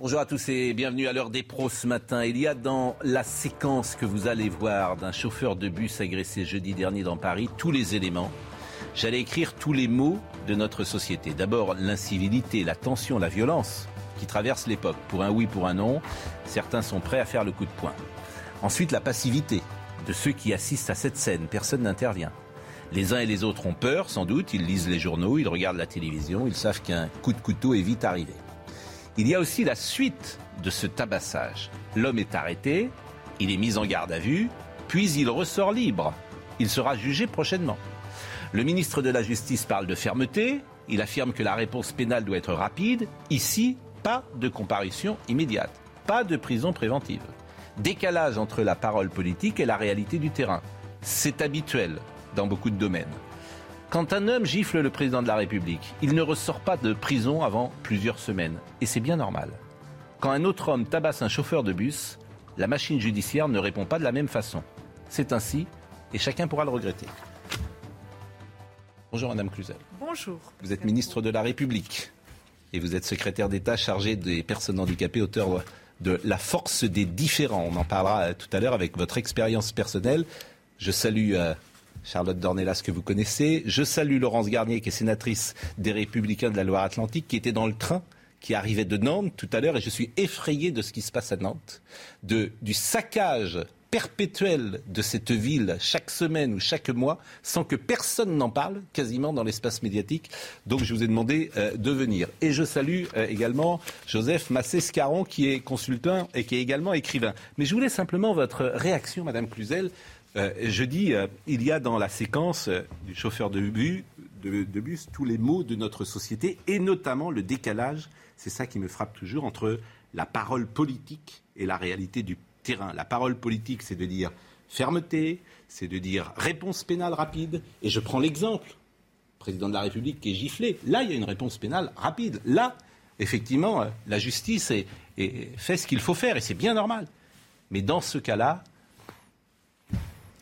Bonjour à tous et bienvenue à l'heure des pros ce matin. Il y a dans la séquence que vous allez voir d'un chauffeur de bus agressé jeudi dernier dans Paris tous les éléments. J'allais écrire tous les mots de notre société. D'abord l'incivilité, la tension, la violence qui traverse l'époque. Pour un oui, pour un non, certains sont prêts à faire le coup de poing. Ensuite la passivité de ceux qui assistent à cette scène. Personne n'intervient. Les uns et les autres ont peur, sans doute, ils lisent les journaux, ils regardent la télévision, ils savent qu'un coup de couteau est vite arrivé. Il y a aussi la suite de ce tabassage. L'homme est arrêté, il est mis en garde à vue, puis il ressort libre. Il sera jugé prochainement. Le ministre de la Justice parle de fermeté, il affirme que la réponse pénale doit être rapide. Ici, pas de comparution immédiate, pas de prison préventive. Décalage entre la parole politique et la réalité du terrain. C'est habituel dans beaucoup de domaines. Quand un homme gifle le président de la République, il ne ressort pas de prison avant plusieurs semaines. Et c'est bien normal. Quand un autre homme tabasse un chauffeur de bus, la machine judiciaire ne répond pas de la même façon. C'est ainsi, et chacun pourra le regretter. Bonjour Madame Cluzel. Bonjour. Vous êtes ministre de la République et vous êtes secrétaire d'État chargé des personnes handicapées, auteur de La force des différents. On en parlera euh, tout à l'heure avec votre expérience personnelle. Je salue euh, Charlotte Dornelas que vous connaissez. Je salue Laurence Garnier qui est sénatrice des Républicains de la Loire-Atlantique qui était dans le train qui arrivait de Nantes tout à l'heure et je suis effrayé de ce qui se passe à Nantes, de, du saccage perpétuel de cette ville chaque semaine ou chaque mois sans que personne n'en parle quasiment dans l'espace médiatique. Donc je vous ai demandé euh, de venir. Et je salue euh, également Joseph Massé-Scaron qui est consultant et qui est également écrivain. Mais je voulais simplement votre réaction, Madame Cluzel. Euh, je dis, euh, il y a dans la séquence euh, du chauffeur de bus, tous les mots de notre société et notamment le décalage, c'est ça qui me frappe toujours, entre la parole politique et la réalité du terrain. La parole politique, c'est de dire fermeté, c'est de dire réponse pénale rapide. Et je prends l'exemple, président de la République qui est giflé. Là, il y a une réponse pénale rapide. Là, effectivement, la justice fait ce qu'il faut faire et c'est bien normal. Mais dans ce cas-là,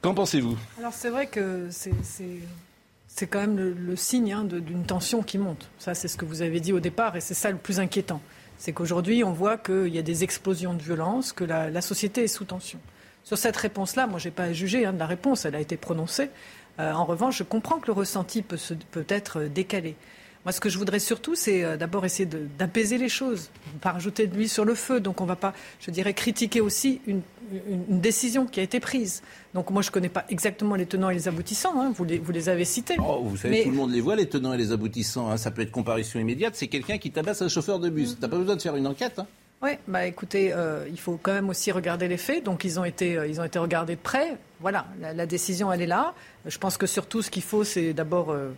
qu'en pensez-vous? Alors c'est vrai que c'est quand même le, signe hein, d'une tension qui monte. Ça, c'est ce que vous avez dit au départ, et c'est ça le plus inquiétant. C'est qu'aujourd'hui, on voit qu'il y a des explosions de violence, que la, société est sous tension. Sur cette réponse-là, moi, je n'ai pas à juger hein, de la réponse, elle a été prononcée. Euh, en revanche, je comprends que le ressenti peut, peut être décalé. Moi, ce que je voudrais surtout, c'est euh, d'abord essayer d'apaiser les choses, pas rajouter de l'huile sur le feu. Donc, on ne va pas, je dirais, critiquer aussi une, une- une décision qui a été prise. Donc, moi, je ne connais pas exactement les tenants et les aboutissants. hein. Vous, les, vous les avez cités. Oh, vous savez, Mais- tout le monde les voit, les tenants et les aboutissants. hein. Ça peut être comparution immédiate. C'est quelqu'un qui tabasse un chauffeur de bus. T'as pas besoin de faire une enquête. hein. Oui, bah écoutez, euh, il faut quand même aussi regarder les faits. Donc ils ont été, euh, ils ont été regardés de près. Voilà, la, la décision elle est là. Je pense que surtout ce qu'il faut, c'est d'abord euh,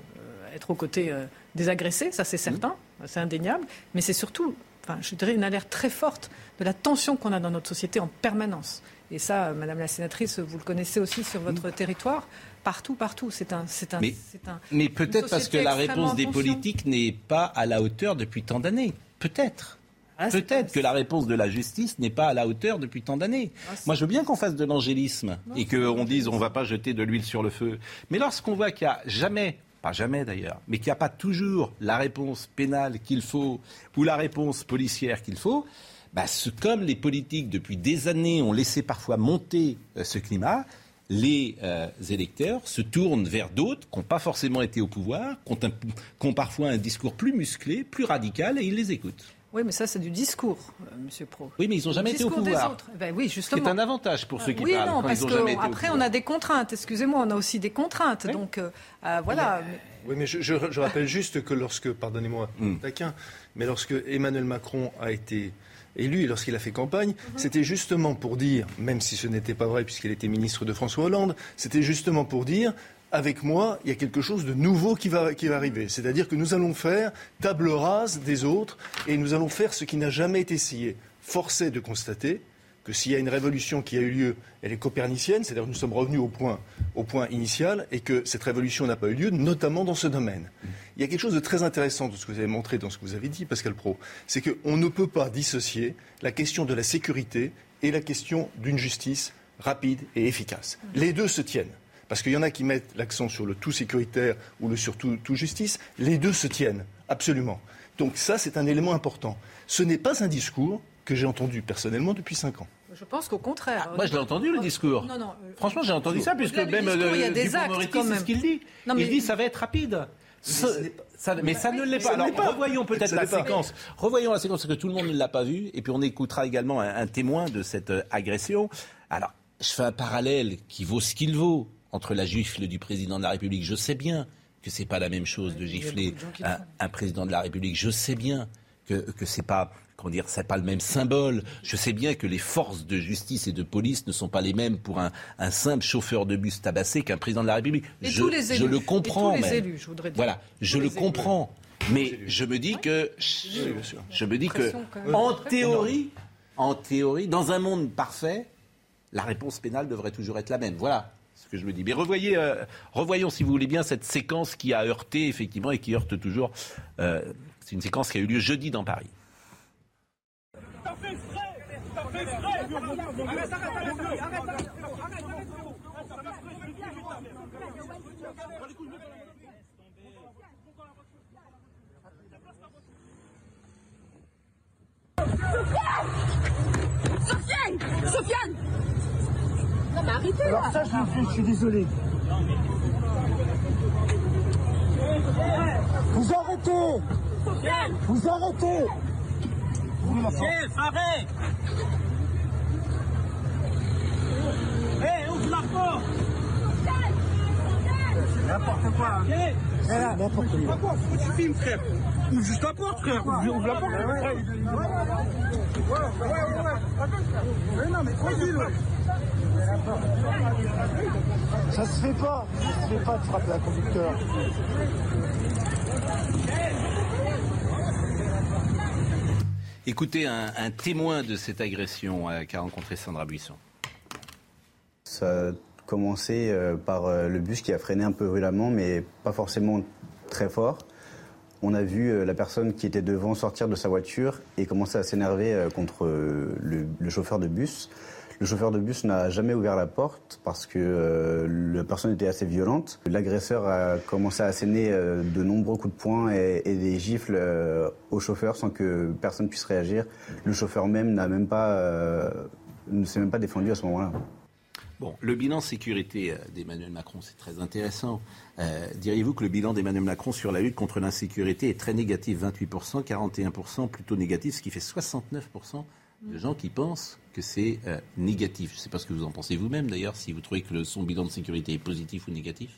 être aux côtés des agressés, ça c'est certain, c'est indéniable. Mais c'est surtout, enfin, je dirais une alerte très forte de la tension qu'on a dans notre société en permanence. Et ça, Madame la sénatrice, vous le connaissez aussi sur votre territoire, partout, partout. C'est un, c'est un, Mais- c'est un. Mais peut-être parce que la réponse des politiques n'est pas à la hauteur depuis tant d'années. Peut-être. Ah, Peut-être que la réponse de la justice n'est pas à la hauteur depuis tant d'années. Ah, Moi, je veux bien qu'on fasse de l'angélisme et qu'on dise on ne va pas jeter de l'huile sur le feu. Mais lorsqu'on voit qu'il n'y a jamais, pas jamais d'ailleurs, mais qu'il n'y a pas toujours la réponse pénale qu'il faut ou la réponse policière qu'il faut, bah, comme les politiques depuis des années ont laissé parfois monter euh, ce climat, les euh, électeurs se tournent vers d'autres qui n'ont pas forcément été au pouvoir, qui qui ont parfois un discours plus musclé, plus radical, et ils les écoutent. Oui, mais ça c'est du discours, euh, Monsieur Pro. Oui, mais ils n'ont jamais été au discours des pouvoir. autres. Ben oui, Ce qui justement. est un avantage pour ceux qui oui, parlent. non, quand parce ils ont jamais été au qu'après, on a des contraintes. Excusez-moi, on a aussi des contraintes. Oui. Donc, euh, euh, voilà. Oui, mais je, je- je rappelle juste que lorsque, pardonnez-moi, Mm. taquin, mais lorsque Emmanuel Macron a été élu et lorsqu'il a fait campagne, c'était justement pour dire, même si ce n'était pas vrai puisqu'il était ministre de François Hollande, c'était justement pour dire avec moi, il y a quelque chose de nouveau qui va, arriver. C'est-à-dire que nous allons faire table rase des autres et nous allons faire ce qui n'a jamais été essayé. Forcé de constater que s'il y a une révolution qui a eu lieu, elle est copernicienne, c'est-à-dire que nous sommes revenus au point, au point initial et que cette révolution n'a pas eu lieu, notamment dans ce domaine. Il y a quelque chose de très intéressant de ce que vous avez montré dans ce que vous avez dit, Pascal Pro, c'est qu'on ne peut pas dissocier la question de la sécurité et la question d'une justice rapide et efficace. Les deux se tiennent. Parce qu'il y en a qui mettent l'accent sur le tout sécuritaire ou le sur tout, justice. Les deux se tiennent, absolument. Donc ça, c'est un élément important. Ce n'est pas un discours que j'ai entendu personnellement depuis cinq ans. Je pense qu'au contraire. Ah, moi, je l'ai entendu le discours. Non, non, euh, Franchement, j'ai entendu ça, puisque même discours, il y a des actes, c'est ce qu'il dit. il dit ça va être rapide. mais ça ne l'est pas. Alors, revoyons peut-être la séquence. Revoyons la séquence, parce que tout le monde ne l'a pas vue. Et puis, on écoutera également un, un témoin de cette euh, agression. Alors, je fais un parallèle qui vaut ce qu'il vaut entre la gifle du président de la République. Je sais bien que c'est pas la même chose de gifler un, président de la République. Je sais bien que, que c'est pas comment dire, c'est pas le même symbole. Je sais bien que les forces de justice et de police ne sont pas les mêmes pour un, simple chauffeur de bus tabassé qu'un président de la République. je, je, le comprends. Et tous les élus, je voudrais dire. Voilà, je le comprends. Mais je me dis que, je me dis que, en théorie, en théorie, dans un monde parfait, la réponse pénale devrait toujours être la même. Voilà que je me dis. Mais revoyez, euh, revoyons, si vous voulez bien, cette séquence qui a heurté, effectivement, et qui heurte toujours. Euh, c'est une séquence qui a eu lieu jeudi dans Paris. Sofiane Sofiane Non mais arrêtez Alors ça, je, je suis désolé. Vous arrêtez Vous arrêtez Chef, arrête Hé, hey, ouvre la porte N'importe quoi. Hein. N'importe quoi. Pourquoi tu filmes, frère Ouvre juste la porte, frère. Ouvre la porte, frère. Ouais, ouais, ouais. Mais non, mais tranquille, Ça se fait pas. Ça se fait pas de frapper un conducteur. Écoutez un, un, témoin de cette agression euh, qu'a rencontré Sandra Buisson. Ça a commencé euh, par euh, le bus qui a freiné un peu violemment, mais pas forcément très fort. On a vu la personne qui était devant sortir de sa voiture et commencer à s'énerver contre le, le, chauffeur de bus. Le chauffeur de bus n'a jamais ouvert la porte parce que la personne était assez violente. L'agresseur a commencé à asséner de nombreux coups de poing et, des gifles au chauffeur sans que personne puisse réagir. Le chauffeur même n'a même pas, ne s'est même pas défendu à ce moment-là. Bon, le bilan sécurité euh, d'Emmanuel Macron, c'est très intéressant. Euh, diriez-vous que le bilan d'Emmanuel Macron sur la lutte contre l'insécurité est très négatif? 28%, 41% plutôt négatif, ce qui fait 69% de gens qui pensent que c'est euh, négatif. Je ne sais pas ce que vous en pensez vous-même d'ailleurs, si vous trouvez que son bilan de sécurité est positif ou négatif.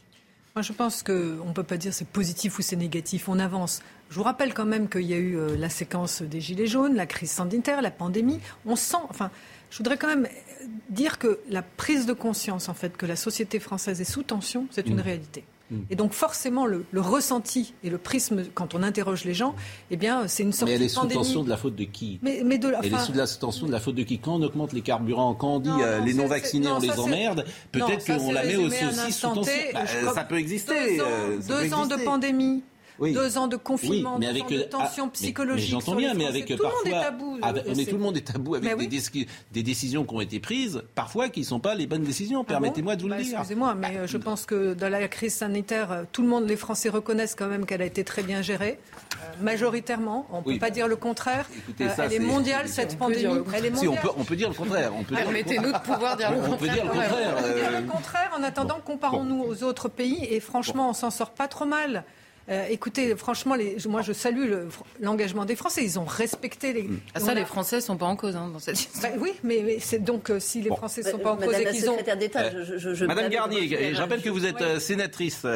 Moi, je pense qu'on ne peut pas dire c'est positif ou c'est négatif. On avance. Je vous rappelle quand même qu'il y a eu la séquence des Gilets jaunes, la crise sanitaire, la pandémie. On sent. Enfin, je voudrais quand même dire que la prise de conscience, en fait, que la société française est sous tension, c'est une mm. réalité. Mm. Et donc forcément, le, ressenti et le prisme, quand on interroge les gens, eh bien, c'est une sorte de Mais elle est sous tension de la faute de qui? Mais, de la, Elle est sous la tension de la faute de qui? Quand on augmente les carburants, quand on dit euh, les non-vaccinés, on les emmerde, peut-être qu'on la met aussi, sous tension. Bah, ça peut exister. deux ans euh, de pandémie deux ans de confinement, deux ans de tension psychologique. J'entends bien, mais avec tout parfois, le monde est tabou. mais tout le monde est tabou avec des, décisions qui ont été prises, parfois qui ne sont pas les bonnes décisions. Ah Permettez-moi de vous le bah, dire. Excusez-moi, mais euh, je pense que dans la crise sanitaire, euh, tout le monde, les Français reconnaissent quand même qu'elle a été très bien gérée, euh, majoritairement. On ne peut pas dire le contraire. elle est, mondiale cette pandémie. Elle est mondiale. on, peut, dire le contraire. Permettez-nous de pouvoir dire le contraire. On peut dire le contraire. On peut dire le contraire. En attendant, comparons-nous aux autres pays et franchement, on s'en sort pas trop mal. Euh, écoutez, franchement, moi je salue l'engagement des Français. Ils ont respecté les. Ah, ça, les Français ne sont pas en cause hein, dans cette histoire. Bah oui, mais, c'est donc euh, si les Français ne sont pas en cause et qu'ils ont. Madame Garnier, je rappelle que vous êtes euh, sénatrice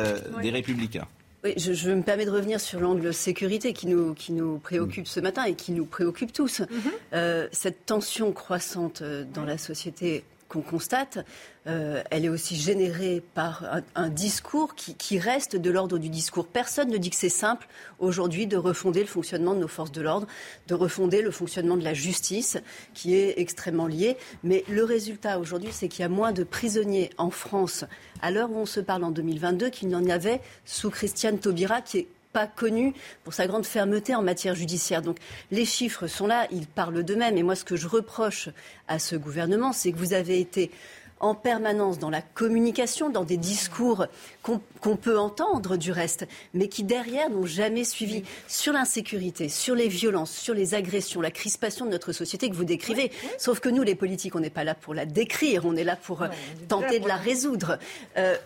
des Républicains. Oui, je, me permets de revenir sur l'angle sécurité qui nous, qui nous préoccupe ce matin et qui nous préoccupe tous. Mhm. cette tension croissante dans la société qu'on constate, euh, elle est aussi générée par un, discours qui, qui, reste de l'ordre du discours. Personne ne dit que c'est simple aujourd'hui de refonder le fonctionnement de nos forces de l'ordre, de refonder le fonctionnement de la justice, qui est extrêmement lié. Mais le résultat aujourd'hui, c'est qu'il y a moins de prisonniers en France à l'heure où on se parle en 2022 qu'il n'y en avait sous Christiane Taubira, qui est pas connu pour sa grande fermeté en matière judiciaire. Donc les chiffres sont là, ils parlent d'eux-mêmes. Et moi, ce que je reproche à ce gouvernement, c'est que vous avez été en permanence dans la communication, dans des discours qu'on peut entendre du reste, mais qui derrière n'ont jamais suivi sur l'insécurité, sur les violences, sur les agressions, la crispation de notre société que vous décrivez. Sauf que nous, les politiques, on n'est pas là pour la décrire, on est là pour euh, tenter de la résoudre. Euh,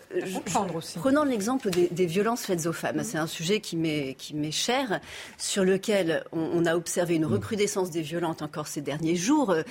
prenons l'exemple des, des, violences faites aux femmes. C'est un sujet qui m'est cher, sur lequel on, on, a observé une mm. recrudescence des violences encore ces derniers jours. Euh,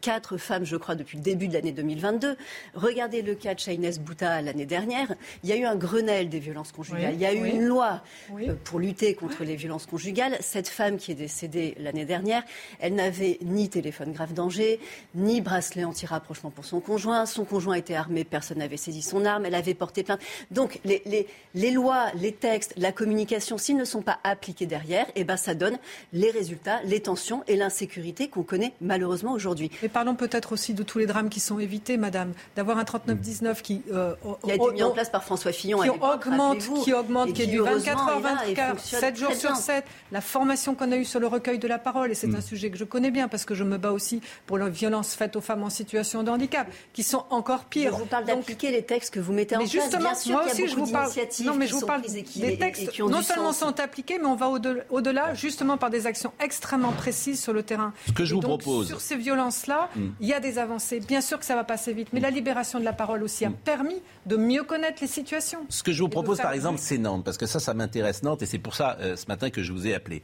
quatre femmes, je crois, depuis le début de l'année 2022. Regardez le cas de Shaines Bouta l'année dernière. Il y a eu un Grenelle des violences conjugales. il y a eu une loi euh, pour lutter contre les violences conjugales. Cette femme qui est décédée l'année dernière, elle n'avait ni téléphone grave danger, ni bracelet anti-rapprochement pour son conjoint. Son conjoint était armé, personne n'avait saisi son arme, elle avait porté plainte. Donc les, les, les lois, les textes, la communication, s'ils ne sont pas appliqués derrière, eh ben, ça donne les résultats, les tensions et l'insécurité qu'on connaît malheureusement aujourd'hui. Mais parlons peut-être aussi de tous les drames qui sont évités, madame d'avoir un 39-19 qui, euh, qui a été mis en place par François Fillon. Qui augmente, qui augmente, qui est du 24 heures 24, 7 jours sur 7. La formation qu'on a eue sur le recueil de la parole, et c'est mm. un sujet que je connais bien parce que je me bats aussi pour la violence faite aux femmes en situation de handicap, qui sont encore pires. Je vous parle d'appliquer les textes que vous mettez en place. Justement, bien sûr moi aussi, je vous parle. Non, mais je vous parle des textes qui non seulement sont appliqués, mais on va au-delà, justement par des actions extrêmement précises sur le terrain. Ce que je vous propose. Sur ces violences-là, mm. il y a des avancées. Bien sûr que ça va passer vite, mais la libération de la parole aussi a mm. permis de mieux connaître les situations. Ce que je vous propose, par exemple, c'est Nantes, parce que ça, ça m'intéresse Nantes, et c'est pour ça, euh, ce matin, que je vous ai appelé.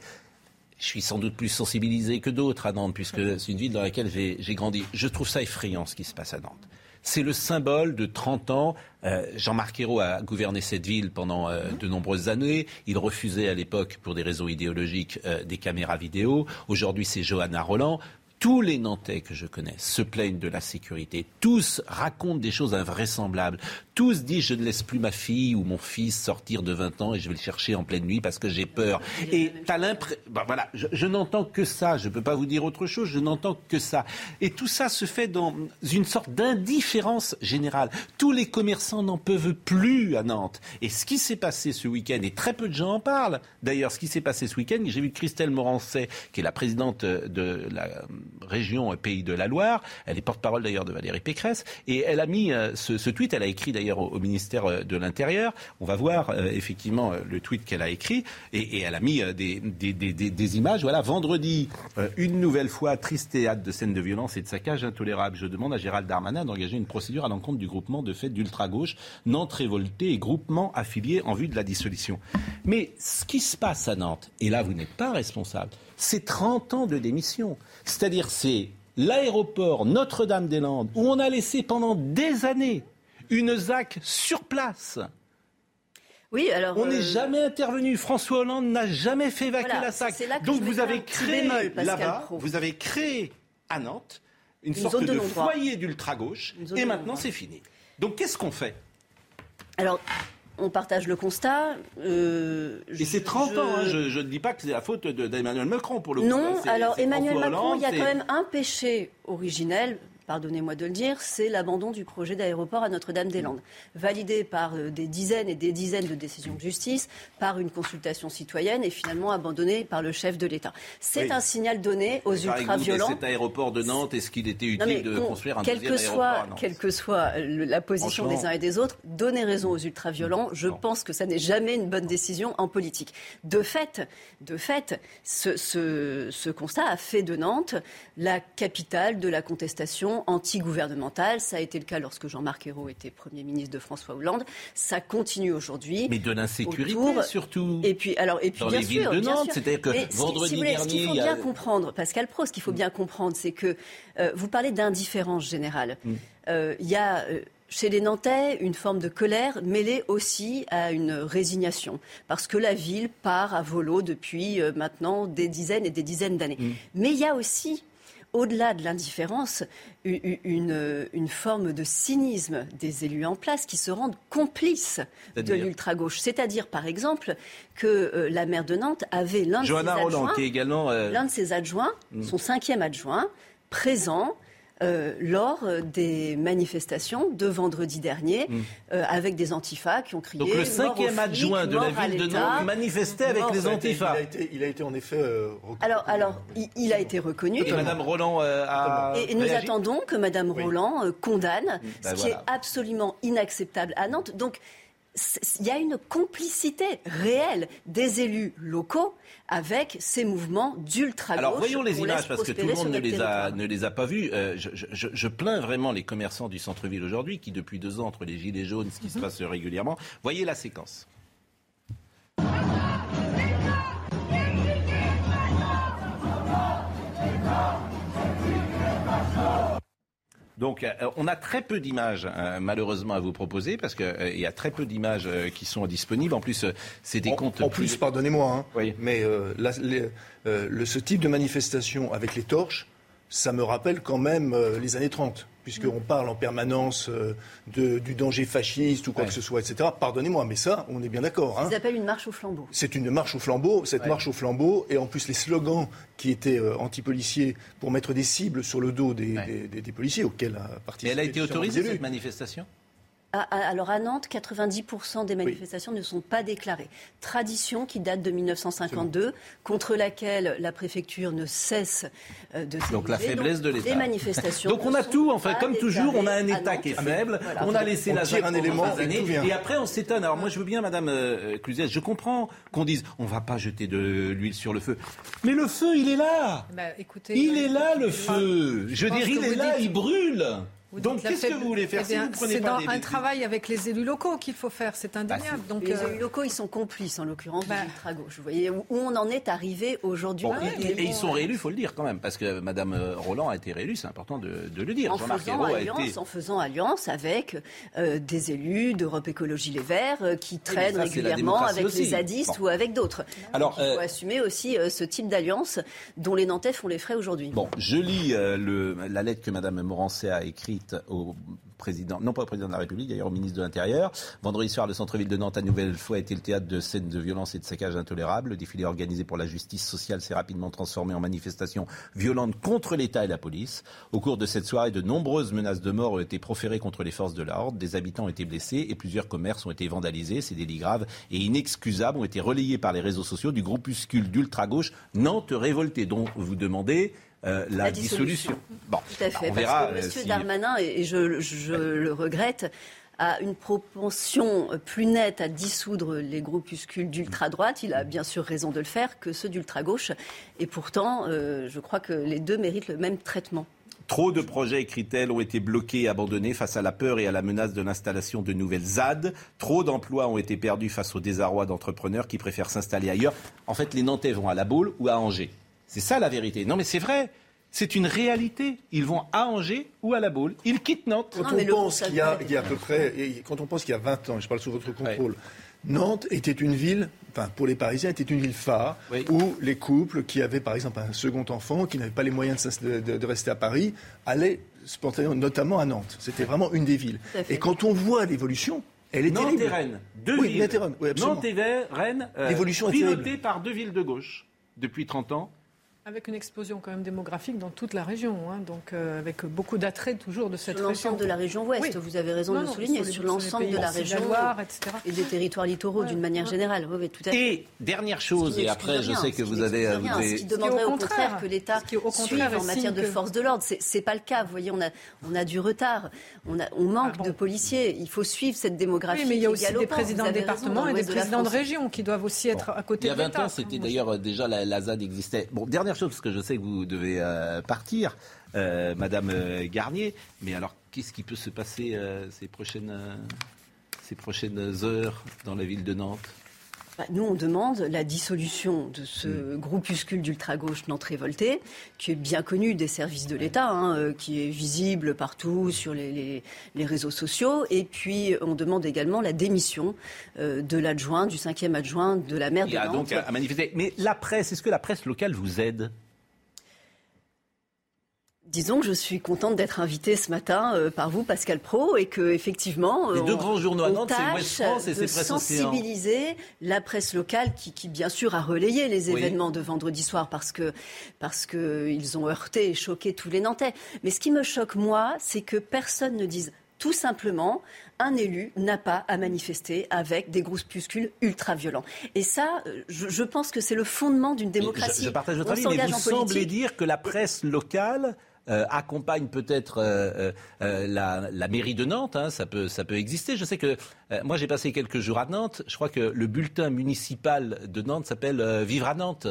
Je suis sans doute plus sensibilisé que d'autres à Nantes, puisque c'est une ville dans laquelle j'ai grandi. Je trouve ça effrayant ce qui se passe à Nantes. C'est le symbole de 30 ans. Euh, Jean-Marc Ayrault a gouverné cette ville pendant euh, de nombreuses années. Il refusait à l'époque, pour des raisons idéologiques, des caméras vidéo. Aujourd'hui, c'est Johanna Roland. Tous les Nantais que je connais se plaignent de la sécurité. Tous racontent des choses invraisemblables. Tous disent je ne laisse plus ma fille ou mon fils sortir de 20 ans et je vais le chercher en pleine nuit parce que j'ai peur. Et t'as l'impression... Bah, voilà, je, n'entends que ça. Je ne peux pas vous dire autre chose. Je n'entends que ça. Et tout ça se fait dans une sorte d'indifférence générale. Tous les commerçants n'en peuvent plus à Nantes. Et ce qui s'est passé ce week-end, et très peu de gens en parlent, d'ailleurs, ce qui s'est passé ce week-end, j'ai vu Christelle Morancet, qui est la présidente de la région Pays de la Loire. Elle est porte-parole d'ailleurs de Valérie Pécresse. Et elle a mis euh, ce, tweet, elle a écrit d'ailleurs au, ministère euh, de l'Intérieur. On va voir euh, effectivement le tweet qu'elle a écrit. Et, elle a mis des, images. Voilà, vendredi, une nouvelle fois, triste théâtre de scènes de violence et de saccage intolérable. Je demande à Gérald Darmanin d'engager une procédure à l'encontre du groupement de fait d'ultra-gauche, Nantes révolté et groupement affilié en vue de la dissolution. Mais ce qui se passe à Nantes, et là vous n'êtes pas responsable, c'est 30 ans de démission. C'est-à-dire, c'est l'aéroport Notre-Dame-des-Landes où on a laissé pendant des années une ZAC sur place. Oui, alors. On n'est euh, jamais intervenu. François Hollande n'a jamais fait évacuer la ZAC. Donc vous avez créé là-bas, vous avez créé à Nantes une, sorte de, foyer d'ultra-gauche et maintenant c'est fini. Donc qu'est-ce qu'on fait? Alors, on partage le constat. Euh, et c'est 30 ans, hein, je, ne dis pas que c'est la faute d'Emmanuel Macron pour le coup. Non, alors Emmanuel Macron, il y a quand même un péché originel, pardonnez-moi de le dire, c'est l'abandon du projet d'aéroport à Notre-Dame-des-Landes, validé par euh, des dizaines et des dizaines de décisions de justice, par une consultation citoyenne et finalement abandonné par le chef de l'État. C'est un signal donné aux ultra-violents. Cet aéroport de Nantes, est-ce qu'il était utile de construire un quel que soit, Quelle que soit la position des uns et des autres, donner raison aux ultra-violents, je pense que ça n'est jamais une bonne décision en politique. De fait, de fait ce, ce constat a fait de Nantes la capitale de la contestation anti-gouvernementale. Ça a été le cas lorsque Jean-Marc Ayrault était Premier ministre de François Hollande. Ça continue aujourd'hui. Mais de l'insécurité surtout. Et puis, alors, et puis Dans bien les sûr, villes de Nantes, c'est-à-dire que vendredi dernier... Ce qu'il faut bien comprendre, Pascal Pro, ce qu'il faut bien comprendre, c'est que euh, vous parlez d'indifférence générale. Mm. Euh, il y a... Euh, chez les Nantais une forme de colère mêlée aussi à une résignation, parce que la ville part à volo depuis maintenant des dizaines et des dizaines d'années. Mm. Mais il y a aussi au-delà de l'indifférence, une, une, une forme de cynisme des élus en place qui se rendent complices de l'ultra-gauche. C'est-à-dire, par exemple, que euh, la maire de Nantes avait l'un de ses Johanna Roland, adjoints qui est également. euh, l'un de ses adjoints, Mm. son cinquième adjoint, présent euh, lors des manifestations de vendredi dernier, Mm. euh, avec des antifas qui ont crié. Donc le cinquième adjoint de la ville de. Nantes manifestait avec les Il a été- antifas. Il a été, il a été en effet euh, reconnu. Alors, alors il, il a été reconnu. Et Madame Roland euh, a. Et, et nous réagi attendons que Madame. Roland condamne, Bah ce qui voilà. est absolument inacceptable à Nantes. Donc, il y a une complicité réelle des élus locaux avec ces mouvements d'ultra-gauche. Alors voyons les images parce que tout le monde ne les, a, territoire. ne les a pas vues. Euh, je, je- je- je plains vraiment les commerçants du centre-ville aujourd'hui qui depuis deux ans entre les gilets jaunes, ce qui Mhm. se passe régulièrement. Voyez la séquence. Donc, euh, on a très peu d'images, euh, malheureusement, à vous proposer, parce qu'il y a très peu d'images euh, qui sont disponibles. En plus, euh, c'est des En, comptes. en plus, pardonnez-moi, hein, Oui. mais euh, les- euh, le- ce type de manifestation avec les torches, ça me rappelle quand même euh, les années 30, puisqu'on parle en permanence euh, de- du danger fasciste ou quoi Ouais. que ce soit, etc. Pardonnez-moi, mais ça, on est bien d'accord. hein. Ils appellent une marche au flambeau. C'est une marche au flambeau, cette Ouais. marche au flambeau, et en plus les slogans qui étaient euh, anti-policiers pour mettre des cibles sur le dos des, Ouais. des- des- des policiers auxquels a Mais participé. elle a été autorisée, cette manifestation? Alors à Nantes, 90% des manifestations ne sont pas déclarées. Tradition qui date de 1952, contre laquelle la préfecture ne cesse euh, de Donc la faiblesse de l'État. Les manifestations. Donc on a tout, enfin, comme toujours, on a un déclarées État qui est faible, Voilà. on a laissé On la tire ZAC un élément et après on s'étonne. Alors moi je veux bien, Madame euh, Cluzet, je comprends qu'on dise on va pas jeter de l'huile sur le feu, mais le feu il est là, Bah, écoutez, il euh, est là le feu. Je veux dire il est là, dites- il brûle. Vous Donc qu'est-ce que vous voulez faire Eh si bien, vous ne prenez C'est pas dans un travail avec les élus locaux qu'il faut faire, c'est indéniable. Donc, Les euh, élus locaux, ils sont complices, en l'occurrence, Bah. de l'ultra-gauche. Vous voyez où on en est arrivé aujourd'hui. Bon, Et- et, et ils sont réélus, il faut le dire quand même, parce que Madame euh, Roland a été réélue, c'est important de, de le dire. En Jean-Marc faisant, Ayrault a alliance, été. en faisant alliance avec euh, des élus d'Europe Écologie Les Verts euh, qui traînent ça, c'est la régulièrement avec aussi. les zadistes Bon. ou avec d'autres. Alors, Donc, il faut euh, assumer aussi euh, ce type d'alliance dont les Nantais font les frais aujourd'hui. Bon, je lis euh, le, la lettre que Mme Morancet a écrite au président, non pas au président de la République, d'ailleurs au ministre de l'Intérieur. Vendredi soir, le centre-ville de Nantes a nouvelle fois été le théâtre de scènes de violence et de saccage intolérables. Le défilé organisé pour la justice sociale s'est rapidement transformé en manifestation violente contre l'État et la police. Au cours de cette soirée, de nombreuses menaces de mort ont été proférées contre les forces de l'ordre. Des habitants ont été blessés et plusieurs commerces ont été vandalisés. Ces délits graves et inexcusables ont été relayés par les réseaux sociaux du groupuscule d'ultra-gauche Nantes révolté, dont vous demandez euh, la, La dissolution. dissolution. Bon, Tout à fait. on parce verra. que euh, M. si- Darmanin, et et je, je le regrette, a une propension plus nette à dissoudre les groupuscules d'ultra-droite. Il a bien sûr raison de le faire que ceux d'ultra-gauche. Et pourtant, euh, je crois que les deux méritent le même traitement. Trop de projets, écrit-elle, ont été bloqués et abandonnés face à la peur et à la menace de l'installation de nouvelles ZAD. Trop d'emplois ont été perdus face au désarroi d'entrepreneurs qui préfèrent s'installer ailleurs. En fait, les Nantais vont à La Baule ou à Angers. C'est ça la vérité. Non, mais c'est vrai. C'est une réalité. Ils vont à Angers ou à La Baule. Ils quittent Nantes. Quand Non, on pense qu'il y, a, constat- il y a à peu près, et quand on pense qu'il y a 20 ans, je parle sous votre contrôle, Nantes était une ville, enfin pour les Parisiens, était une ville phare Oui. où les couples qui avaient par exemple un second enfant, qui n'avaient pas les moyens de, rester à Paris, allaient spontanément, notamment à Nantes. C'était vraiment une des villes. Et quand on voit l'évolution, elle est Nantes terrible. et Rennes. Deux Oui, villes. Nantes et Rennes, oui. Nantes et Rennes, euh, pilotées terrible. par deux villes de gauche depuis 30 ans. Avec une explosion quand même démographique dans toute la région, hein, donc euh, avec beaucoup d'attrait toujours de cette Sur région. l'ensemble de la région ouest, Oui. vous avez raison Non, de non, le souligner, sur l'ensemble de la région Loire, etc. et des territoires littoraux Ouais, d'une manière ouais. générale. Oui, oui, tout à fait. Et dernière chose, et après, je sais que vous avez. vous rien, Ce qui demanderait au au contraire, que l'État suive en matière de que- force de l'ordre. C'est pas le cas. Vous voyez, on a, on a du retard. On, a, on manque Ah bon. de policiers. Il faut suivre cette démographie. Oui, mais il y a aussi des présidents de département et des de présidents de région qui doivent aussi être à côté Il y a de 20 l'État. ans, c'était d'ailleurs euh, déjà la, la ZAD existait. Bon, dernière chose, parce que je sais que vous devez euh, partir, euh, Madame euh, Garnier. Mais alors, qu'est-ce qui peut se passer ces, prochaines, ces prochaines heures dans la ville de Nantes? Nous, on demande la dissolution de ce Hmm. groupuscule d'ultra-gauche Nantes révolté, qui est bien connu des services de l'État, hein, euh, qui est visible partout sur les, les- les réseaux sociaux. Et puis, on demande également la démission euh, de l'adjoint, du cinquième adjoint de la maire Il de y a Nantes. donc à, à manifester. Mais la presse, est-ce que la presse locale vous aide? Disons que je suis contente d'être invitée ce matin euh, par vous, Pascal Pro, et que effectivement, Les on- deux grands journaux à Nantes, c'est France et de c'est Presse sensibiliser la presse locale, qui, qui, bien sûr a relayé les Oui. événements de vendredi soir parce que parce que ils ont heurté et choqué tous les Nantais. Mais ce qui me choque moi, c'est que personne ne dise tout simplement, un élu n'a pas à manifester avec des groupuscules ultra-violents. Et ça, euh, je, je pense que c'est le fondement d'une démocratie. Je, je partage votre avis, mais vous semblez dire que la presse locale euh, accompagne peut-être euh, euh, la, mairie de Nantes, hein, ça, peut, ça peut exister. Je sais que moi j'ai passé quelques jours à Nantes, je crois que le bulletin municipal de Nantes s'appelle Vivre à Nantes.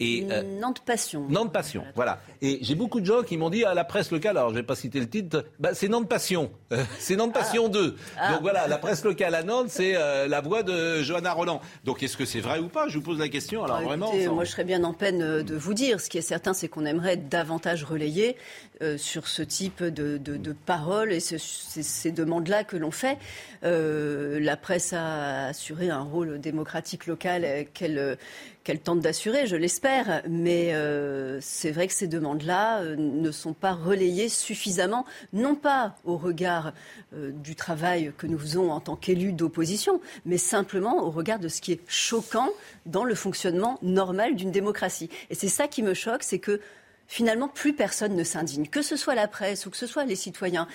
Et, euh, Nantes Passion. Nantes Passion, voilà. Et j'ai beaucoup de gens qui m'ont dit à la presse locale, alors je vais pas citer le titre, bah, c'est Nantes Passion, Euh, c'est Nantes Passion 2. Ah. Donc voilà, la presse locale à Nantes, c'est euh, la voix de Johanna Roland. Donc est-ce que c'est vrai ou pas? Je vous pose la question. Alors Alors, vraiment, écoutez, moi je serais bien en peine euh, de vous dire. Ce qui est certain, c'est qu'on aimerait davantage relayer sur ce type de, de- de paroles et ce- ces, ces demandes-là que l'on fait. La presse a assuré un rôle démocratique local qu'elle qu'elle tente d'assurer, je l'espère. Mais euh, c'est vrai que ces demandes-là euh, ne sont pas relayées suffisamment, non pas au regard euh, du travail que nous faisons en tant qu'élus d'opposition, mais simplement au regard de ce qui est choquant dans le fonctionnement normal d'une démocratie. Et c'est ça qui me choque, c'est que finalement, plus personne ne s'indigne, que ce soit la presse ou que ce soit les citoyens.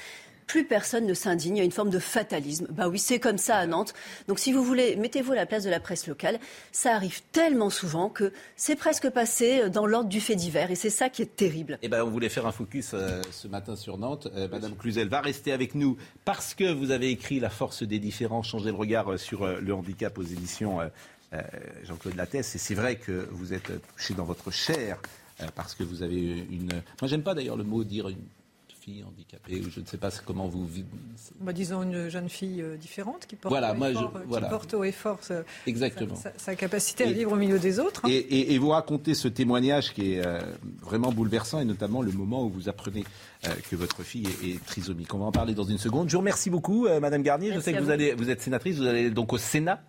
Plus personne ne s'indigne, il y a une forme de fatalisme. Bah oui, c'est comme ça à Nantes. Donc si vous voulez, mettez-vous à la place de la presse locale. Ça arrive tellement souvent que c'est presque passé dans l'ordre du fait divers. Et c'est ça qui est terrible. Eh ben, on voulait faire un focus euh, ce matin sur Nantes. Euh, Madame Cluzel va rester avec nous parce que vous avez écrit La force des différents, changer le regard euh, sur euh, le handicap aux éditions euh, euh, Jean-Claude Lattès. Et c'est vrai que vous êtes euh, touché dans votre chair euh, parce que vous avez une. Moi, j'aime pas d'ailleurs le mot dire une fille handicapée ou je ne sais pas comment vous. Bah, disons une jeune fille euh, différente qui porte, Voilà, haut, moi, et je- fort, euh, qui voilà. porte haut et fort sa, Exactement. sa- sa- sa capacité à Et- vivre au milieu des autres. hein. Et, et- et vous racontez ce témoignage qui est euh, vraiment bouleversant et notamment le moment où vous apprenez euh, que votre fille est, est trisomique. On va en parler dans une seconde. Je vous remercie beaucoup, euh, Madame Garnier. Merci Je sais que vous, vous. allez, vous êtes sénatrice, vous allez donc au Sénat.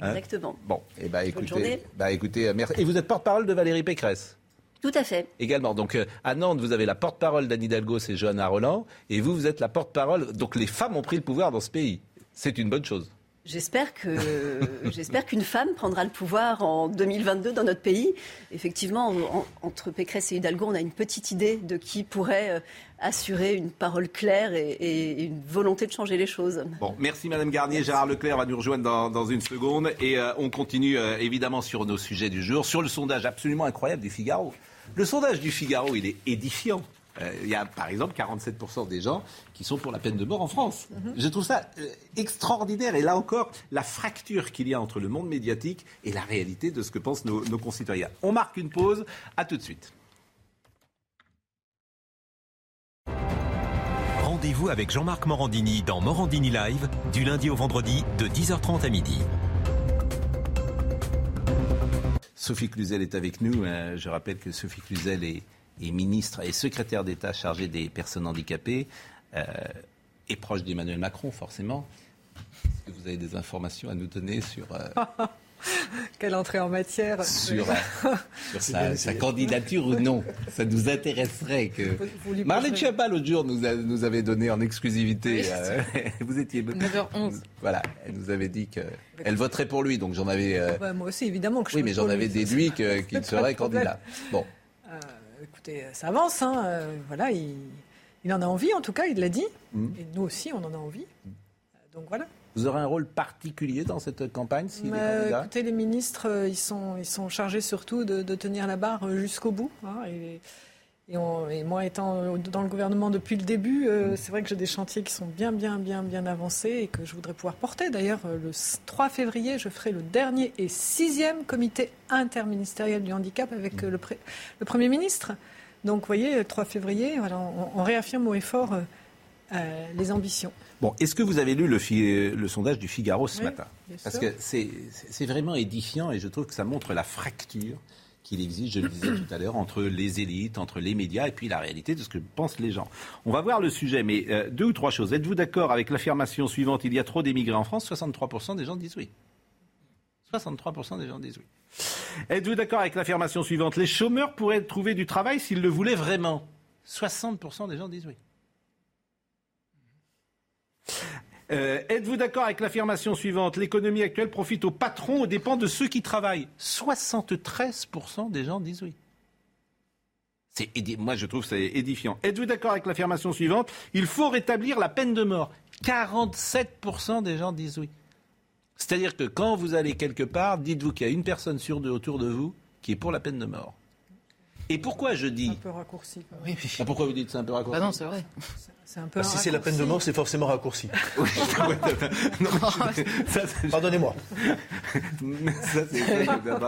Hein Exactement. Bon, et bah écoutez, journée. bah écoutez, merci. Et vous êtes porte-parole de Valérie Pécresse. Tout à fait. Également. Donc euh, à Nantes, vous avez la porte-parole d'Anne Hidalgo, c'est Johanna Roland, et vous, vous êtes la porte-parole. Donc les femmes ont pris le pouvoir dans ce pays. C'est une bonne chose. J'espère que j'espère qu'une femme prendra le pouvoir en 2022 dans notre pays. Effectivement, en- entre Pécresse et Hidalgo, on a une petite idée de qui pourrait euh, assurer une parole claire et, et une volonté de changer les choses. Bon, merci Madame Garnier. Gérard Leclerc va nous rejoindre dans, dans une seconde. Et euh, on continue euh, évidemment sur nos sujets du jour, sur le sondage absolument incroyable du Figaro. Le sondage du Figaro, il est édifiant. Euh, Il y a par exemple 47% des gens qui sont pour la peine de mort en France. Je trouve ça euh, extraordinaire. Et là encore, la fracture qu'il y a entre le monde médiatique et la réalité de ce que pensent nos, nos concitoyens. On marque une pause. À tout de suite. Rendez-vous avec Jean-Marc Morandini dans Morandini Live du lundi au vendredi de 10h30 à midi. Sophie Cluzel est avec nous. Euh, je rappelle que Sophie Cluzel est, ministre et secrétaire d'État chargée des personnes handicapées euh, et proche d'Emmanuel Macron, forcément. Est-ce que vous avez des informations à nous donner sur, euh, Quelle entrée en matière. sur, euh, sur sa, sa candidature ou non Ça nous intéresserait que. Vous- vous Marlène Schiappa, l'autre jour, nous, a- nous avait donné en exclusivité. Oui, euh, vous étiez. 9h11. Voilà, elle nous avait dit qu'elle voterait pour lui, donc j'en avais. euh, Bah, moi aussi, évidemment que je oui, mais j'en avais déduit qu'il serait candidat. Bon. Euh, écoutez, ça avance. Hein. voilà, il, il en a envie, en tout cas, il l'a dit. Mm. Et nous aussi, on en a envie. Euh, Donc voilà. Vous aurez un rôle particulier dans cette campagne s'il est Mais, candidat écoutez, les ministres, euh, ils sont, ils sont chargés surtout de, de tenir la barre euh, jusqu'au bout. hein, et, et on- et moi, étant dans le gouvernement depuis le début, euh, c'est vrai que j'ai des chantiers qui sont bien, bien, bien, bien avancés et que je voudrais pouvoir porter. D'ailleurs, euh, le s- 3 février, je ferai le dernier et sixième comité interministériel du handicap avec euh, le, pré- le Premier ministre. Donc, vous voyez, le 3 février, voilà, on, on réaffirme haut et fort euh, euh, les ambitions. Bon, est-ce que vous avez lu le, sondage du Figaro ce Oui, matin Parce que c'est c'est vraiment édifiant et je trouve que ça montre la fracture qu'il existe, je le disais tout à l'heure, entre les élites, entre les médias et puis la réalité de ce que pensent les gens. On va voir le sujet, mais euh, deux ou trois choses. Êtes-vous d'accord avec l'affirmation suivante Il y a trop d'émigrés en France 63% des gens disent oui. 63% des gens disent oui. Êtes-vous d'accord avec l'affirmation suivante Les chômeurs pourraient trouver du travail s'ils le voulaient vraiment? 60% des gens disent oui. Euh, Êtes-vous d'accord avec l'affirmation suivante? L'économie actuelle profite aux patrons aux dépens de ceux qui travaillent. 73% des gens disent oui. Moi, je trouve que c'est édifiant. Êtes-vous d'accord avec l'affirmation suivante? Il faut rétablir la peine de mort. 47% des gens disent oui. C'est-à-dire que quand vous allez quelque part, dites-vous qu'il y a une personne sur deux autour de vous qui est pour la peine de mort. Et pourquoi je dis Un peu raccourci. quoi. Ah, Pourquoi vous dites c'est un peu raccourci? Bah non, c'est vrai. C'est un peu Bah, un si c'est la peine de raccourci. mort, c'est forcément raccourci. Oui, Pardonnez-moi.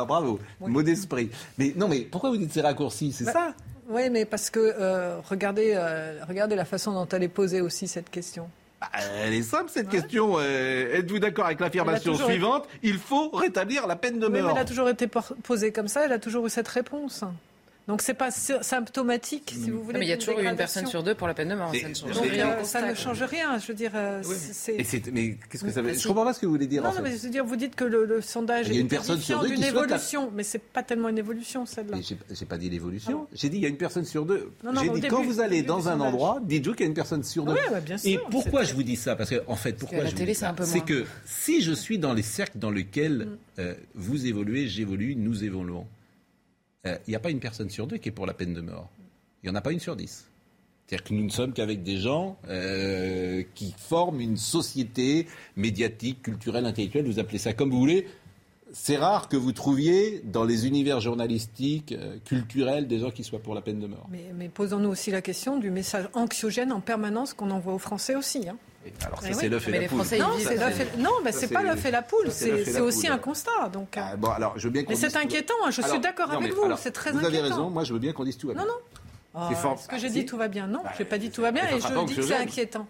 bravo, mot d'esprit. Mais non, mais pourquoi vous dites c'est raccourci? C'est Bah, ça? Oui, mais parce que euh, regardez, euh, regardez la façon dont elle est posée aussi cette question. Bah, Elle est simple cette question. Euh, Êtes-vous d'accord avec l'affirmation suivante? Il faut rétablir la peine de Oui, mais mort. elle a toujours été posée comme ça, elle a toujours eu cette réponse. Donc c'est pas sy- symptomatique, si vous voulez. Non, mais il y a toujours eu une personne sur deux pour la peine de mort. Ça ne change Donc, rien au euh, ça ne change rien. Je veux dire, euh, c'est. Et c'est- mais qu'est-ce que ça veut Mais Je comprends pas ce que vous voulez dire. Non, en non, fait. mais je veux dire, vous dites que le, le sondage Il y a est une personne sur deux d'une évolution, mais c'est pas tellement une évolution celle-là. Mais j'ai- pas dit l'évolution. Ah J'ai dit il y a une personne sur deux. Non, non, J'ai dit début- quand vous allez dans un endroit, dites-vous qu'il y a une personne sur deux. Oui, bah, bien sûr, Et pourquoi je vous dis ça? Parce que en fait, pourquoi je c'est ça? un peu C'est moins. que si je suis dans les cercles dans lesquels euh, vous évoluez, j'évolue, nous évoluons, euh, il n'y a pas une personne sur deux qui est pour la peine de mort. Il n'y en a pas une sur dix. C'est-à-dire que nous ne sommes qu'avec des gens euh, qui forment une société médiatique, culturelle, intellectuelle, vous appelez ça comme vous voulez. C'est rare que vous trouviez dans les univers journalistiques, euh, culturels, des gens qui soient pour la peine de mort. Mais, mais posons-nous aussi la question du message anxiogène en permanence qu'on envoie aux Français aussi. hein. Alors ça, Eh c'est oui. l'œuf et Mais la poule. Non, vivent- c'est et- non, mais ça, c'est c'est- pas l'œuf et la poule, ça, c'est c'est et c'est aussi un constat. Donc, euh, Ah, bon, alors, je veux bien Mais c'est inquiétant, hein, je suis d'accord avec mais vous, c'est très Vous avez inquiétant. raison, moi je veux bien qu'on dise tout va bien. Non, non. C'est fort. Est-ce que j'ai dit tout va bien Non, j'ai pas dit tout va bien ça et je dis que c'est inquiétant.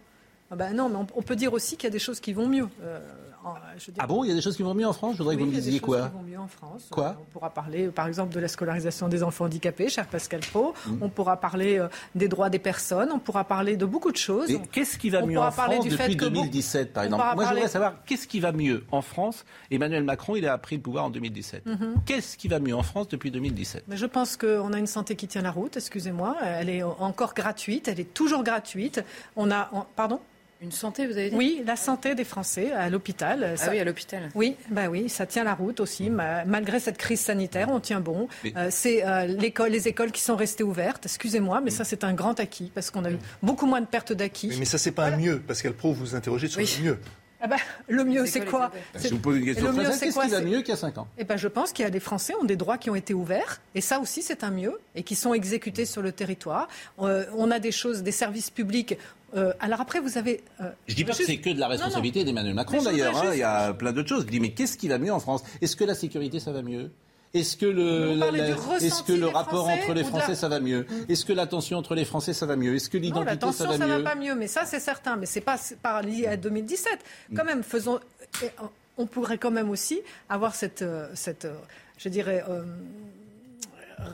Ah ben non, mais on, on peut dire aussi qu'il y a des choses qui vont mieux. Euh, en- je veux dire- Ah bon, il y a des choses qui vont mieux en France? Je voudrais Oui, que vous me disiez quoi? qui vont mieux en France. Quoi? Euh, On pourra parler, par exemple, de la scolarisation des enfants handicapés, cher Pascal Pro. Mm. On pourra parler euh, des droits des personnes. On pourra parler de beaucoup de choses. Mais qu'est-ce qui va On mieux en France du fait depuis que bon- 2017, par exemple? Moi, je voudrais savoir qu'est-ce qui va mieux en France? Emmanuel Macron, il a pris le pouvoir en 2017. Mhm. Qu'est-ce qui va mieux en France depuis 2017 Mais je pense qu'on a une santé qui tient la route, excusez-moi. Elle est encore gratuite, elle est toujours gratuite. On a. on- pardon? Une santé, vous avez dit Oui, la santé des Français à l'hôpital. Ah ça- oui, à l'hôpital. Oui, bah oui, ça tient la route aussi. ma- Malgré cette crise sanitaire, on tient bon. Mais- Euh, c'est euh, l'école, les écoles qui sont restées ouvertes. Excusez-moi, mais ça c'est un grand acquis parce qu'on a eu beaucoup moins de pertes d'acquis. Mais, mais ça, c'est pas un mieux. Pascal Pro, vous interrogez sur Oui. le mieux. Ah bah, le mieux c'est quoi. C'est- Je vous pose une question très simple. Qu'est-ce qui C'est- mieux qu'il y a 5 ans? Eh ben, je pense qu'il y a des Français ont des droits qui ont été ouverts, et ça aussi c'est un mieux, et qui sont exécutés sur le territoire. Euh, on a des choses, des services publics. euh, alors après, vous avez. euh, Je dis pas que c'est que de la responsabilité d'Emmanuel Macron d'ailleurs. hein. Il y a plein d'autres choses. Je dis mais qu'est-ce qui va mieux en France? Est-ce que la sécurité ça va mieux? Est-ce que le, la- la- est-ce que rapport Français entre les la- Français ça va mieux Est-ce que la tension entre les Français ça va mieux Est-ce que Non, l'identité la tension, ça va ça mieux va pas mieux, mais ça, c'est certain. Mais c'est pas pas lié à 2017. Mm. Quand même, faisons. euh, On pourrait quand même aussi avoir cette, euh, cette euh, je dirais, euh,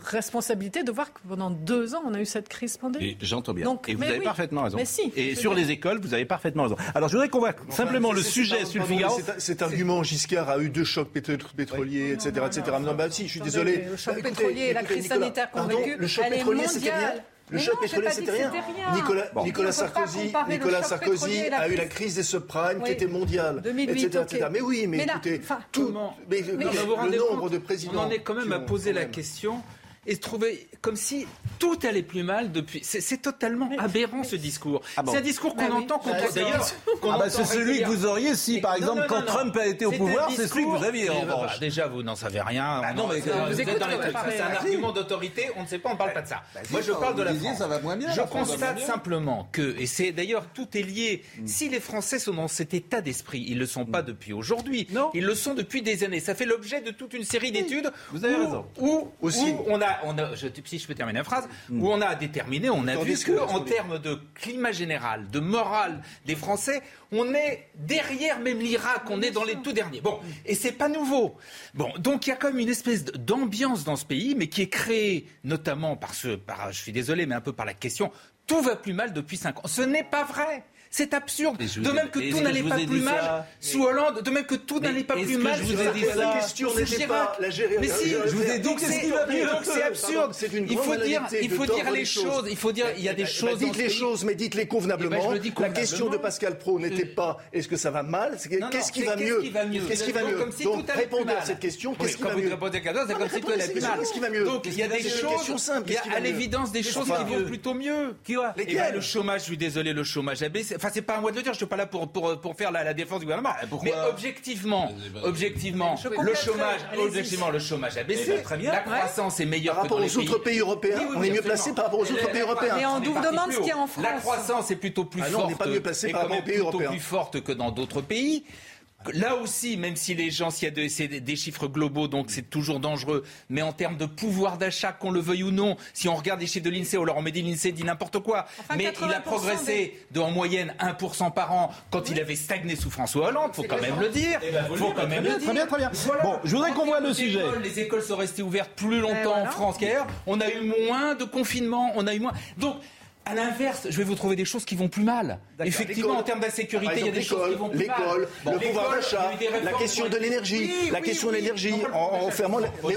responsabilité de voir que pendant deux ans, on a eu cette crise pandémique. J'entends bien. Donc, et vous avez oui. parfaitement raison. Mais si, et sur les écoles, vous avez parfaitement raison. Alors je voudrais qu'on voit simplement le sujet sur le Figaro. cet- argument, Giscard a eu deux chocs pétro- pétroliers, etc. non, etc. non, Non, bah si, je suis désolé. Le choc Bah, pétrolier et la crise sanitaire qu'on a pardon, vécue, Le choc elle est mondiale. Le Mais choc non, pétrolier, c'était rien. Nicolas, Bon. Sarkozy, Nicolas Sarkozy a eu la crise- des subprimes qui était mondiale, 2008, etc.. Mais oui, mais, Mais là, écoutez, tout, mais, Mais- le, nombre compte de présidents. On en est quand même à poser la même. question et se trouver comme si tout allait plus mal depuis. C'est c'est totalement aberrant ce discours. Ah bon C'est un discours qu'on Bah oui. entend contre. Bah, c'est- D'ailleurs, qu'on Ah bah c'est celui que vous auriez si Mais- par non, exemple non, quand non, Trump a été au pouvoir, c'est celui que vous aviez en bah, revanche. Déjà, vous n'en savez rien. Bah non, mais vous, êtes dans les trucs. C'est un argument d'autorité. On ne sait pas, on ne parle pas de ça. Moi, je parle de la France. ça va moins bien, Je constate simplement que, et c'est d'ailleurs tout est lié. Mm. Si les Français sont dans cet état d'esprit, ils le sont pas depuis aujourd'hui. Non. Ils le sont depuis des années. Ça fait l'objet de toute une série d'études. vous avez raison. Où, Aussi. où on a, on a, je, si je peux terminer la phrase, où on a déterminé, on a vu ce que que- en attendez. termes de climat général, de morale des Français, on est derrière même l'Irak, on est dans les tout derniers. Bon, et c'est pas nouveau. Bon, donc il y a quand même une espèce d'ambiance dans ce pays, mais qui est créée notamment par ce, par, je suis désolé, mais un peu par la question, tout va plus mal depuis cinq ans. Ce n'est pas vrai. C'est absurde. De même que tout n'allait pas plus mal sous Hollande, de même que tout n'allait pas plus mal sous La question n'était pas la Mais si, je vous ai dit que c'est absurde. Il faut dire, il faut dire les choses. Il faut dire, il y a des choses. Dites les choses, mais dites-les convenablement. La question de Pascal Pro n'était pas est-ce que ça va mal, qu'est-ce qui va mieux Qu'est-ce qui va mieux Donc répondez à cette question. Qu'est-ce qui va mieux C'est comme si tout allait plus mal. Qu'est-ce qui va mieux Donc il y a des choses. Il y a à l'évidence des choses qui vont plutôt mieux. Le chômage, je suis désolé, le chômage a baissé. Enfin, c'est pas un mois de le dire. Je suis pas là pour pour faire la défense du gouvernement. Ah, mais objectivement, objectivement, le chômage, objectivement, le chômage a baissé. La croissance est meilleure par rapport aux autres pays européens. On est mieux placé par rapport aux autres pays européens. Et on nous demande ce qu'il y a en France. La croissance est plutôt plus forte. on n'est pas mieux placé par rapport aux pays européens. plus forte que dans d'autres pays. Là aussi, même si les gens, s'il y a des chiffres globaux, donc c'est toujours dangereux, mais en termes de pouvoir d'achat, qu'on le veuille ou non, si on regarde les chiffres de l'INSEE, alors on met dit l'INSEE dit n'importe quoi, mais il a progressé de en moyenne 1% par an quand il avait stagné sous François Hollande, faut quand même le dire. Eh ben, faut quand même le dire. Très bien, très bien. Bon, je voudrais qu'on voit le sujet. les écoles sont restées ouvertes plus longtemps en France qu'ailleurs. On a eu moins de confinement, on a eu moins. Donc, à l'inverse, je vais vous trouver des choses qui vont plus mal. Effectivement, en termes d'insécurité, il y a des choses qui vont plus mal. L'école, le pouvoir d'achat, la question de l'énergie, la question de l'énergie, en, fermant. Mais oui.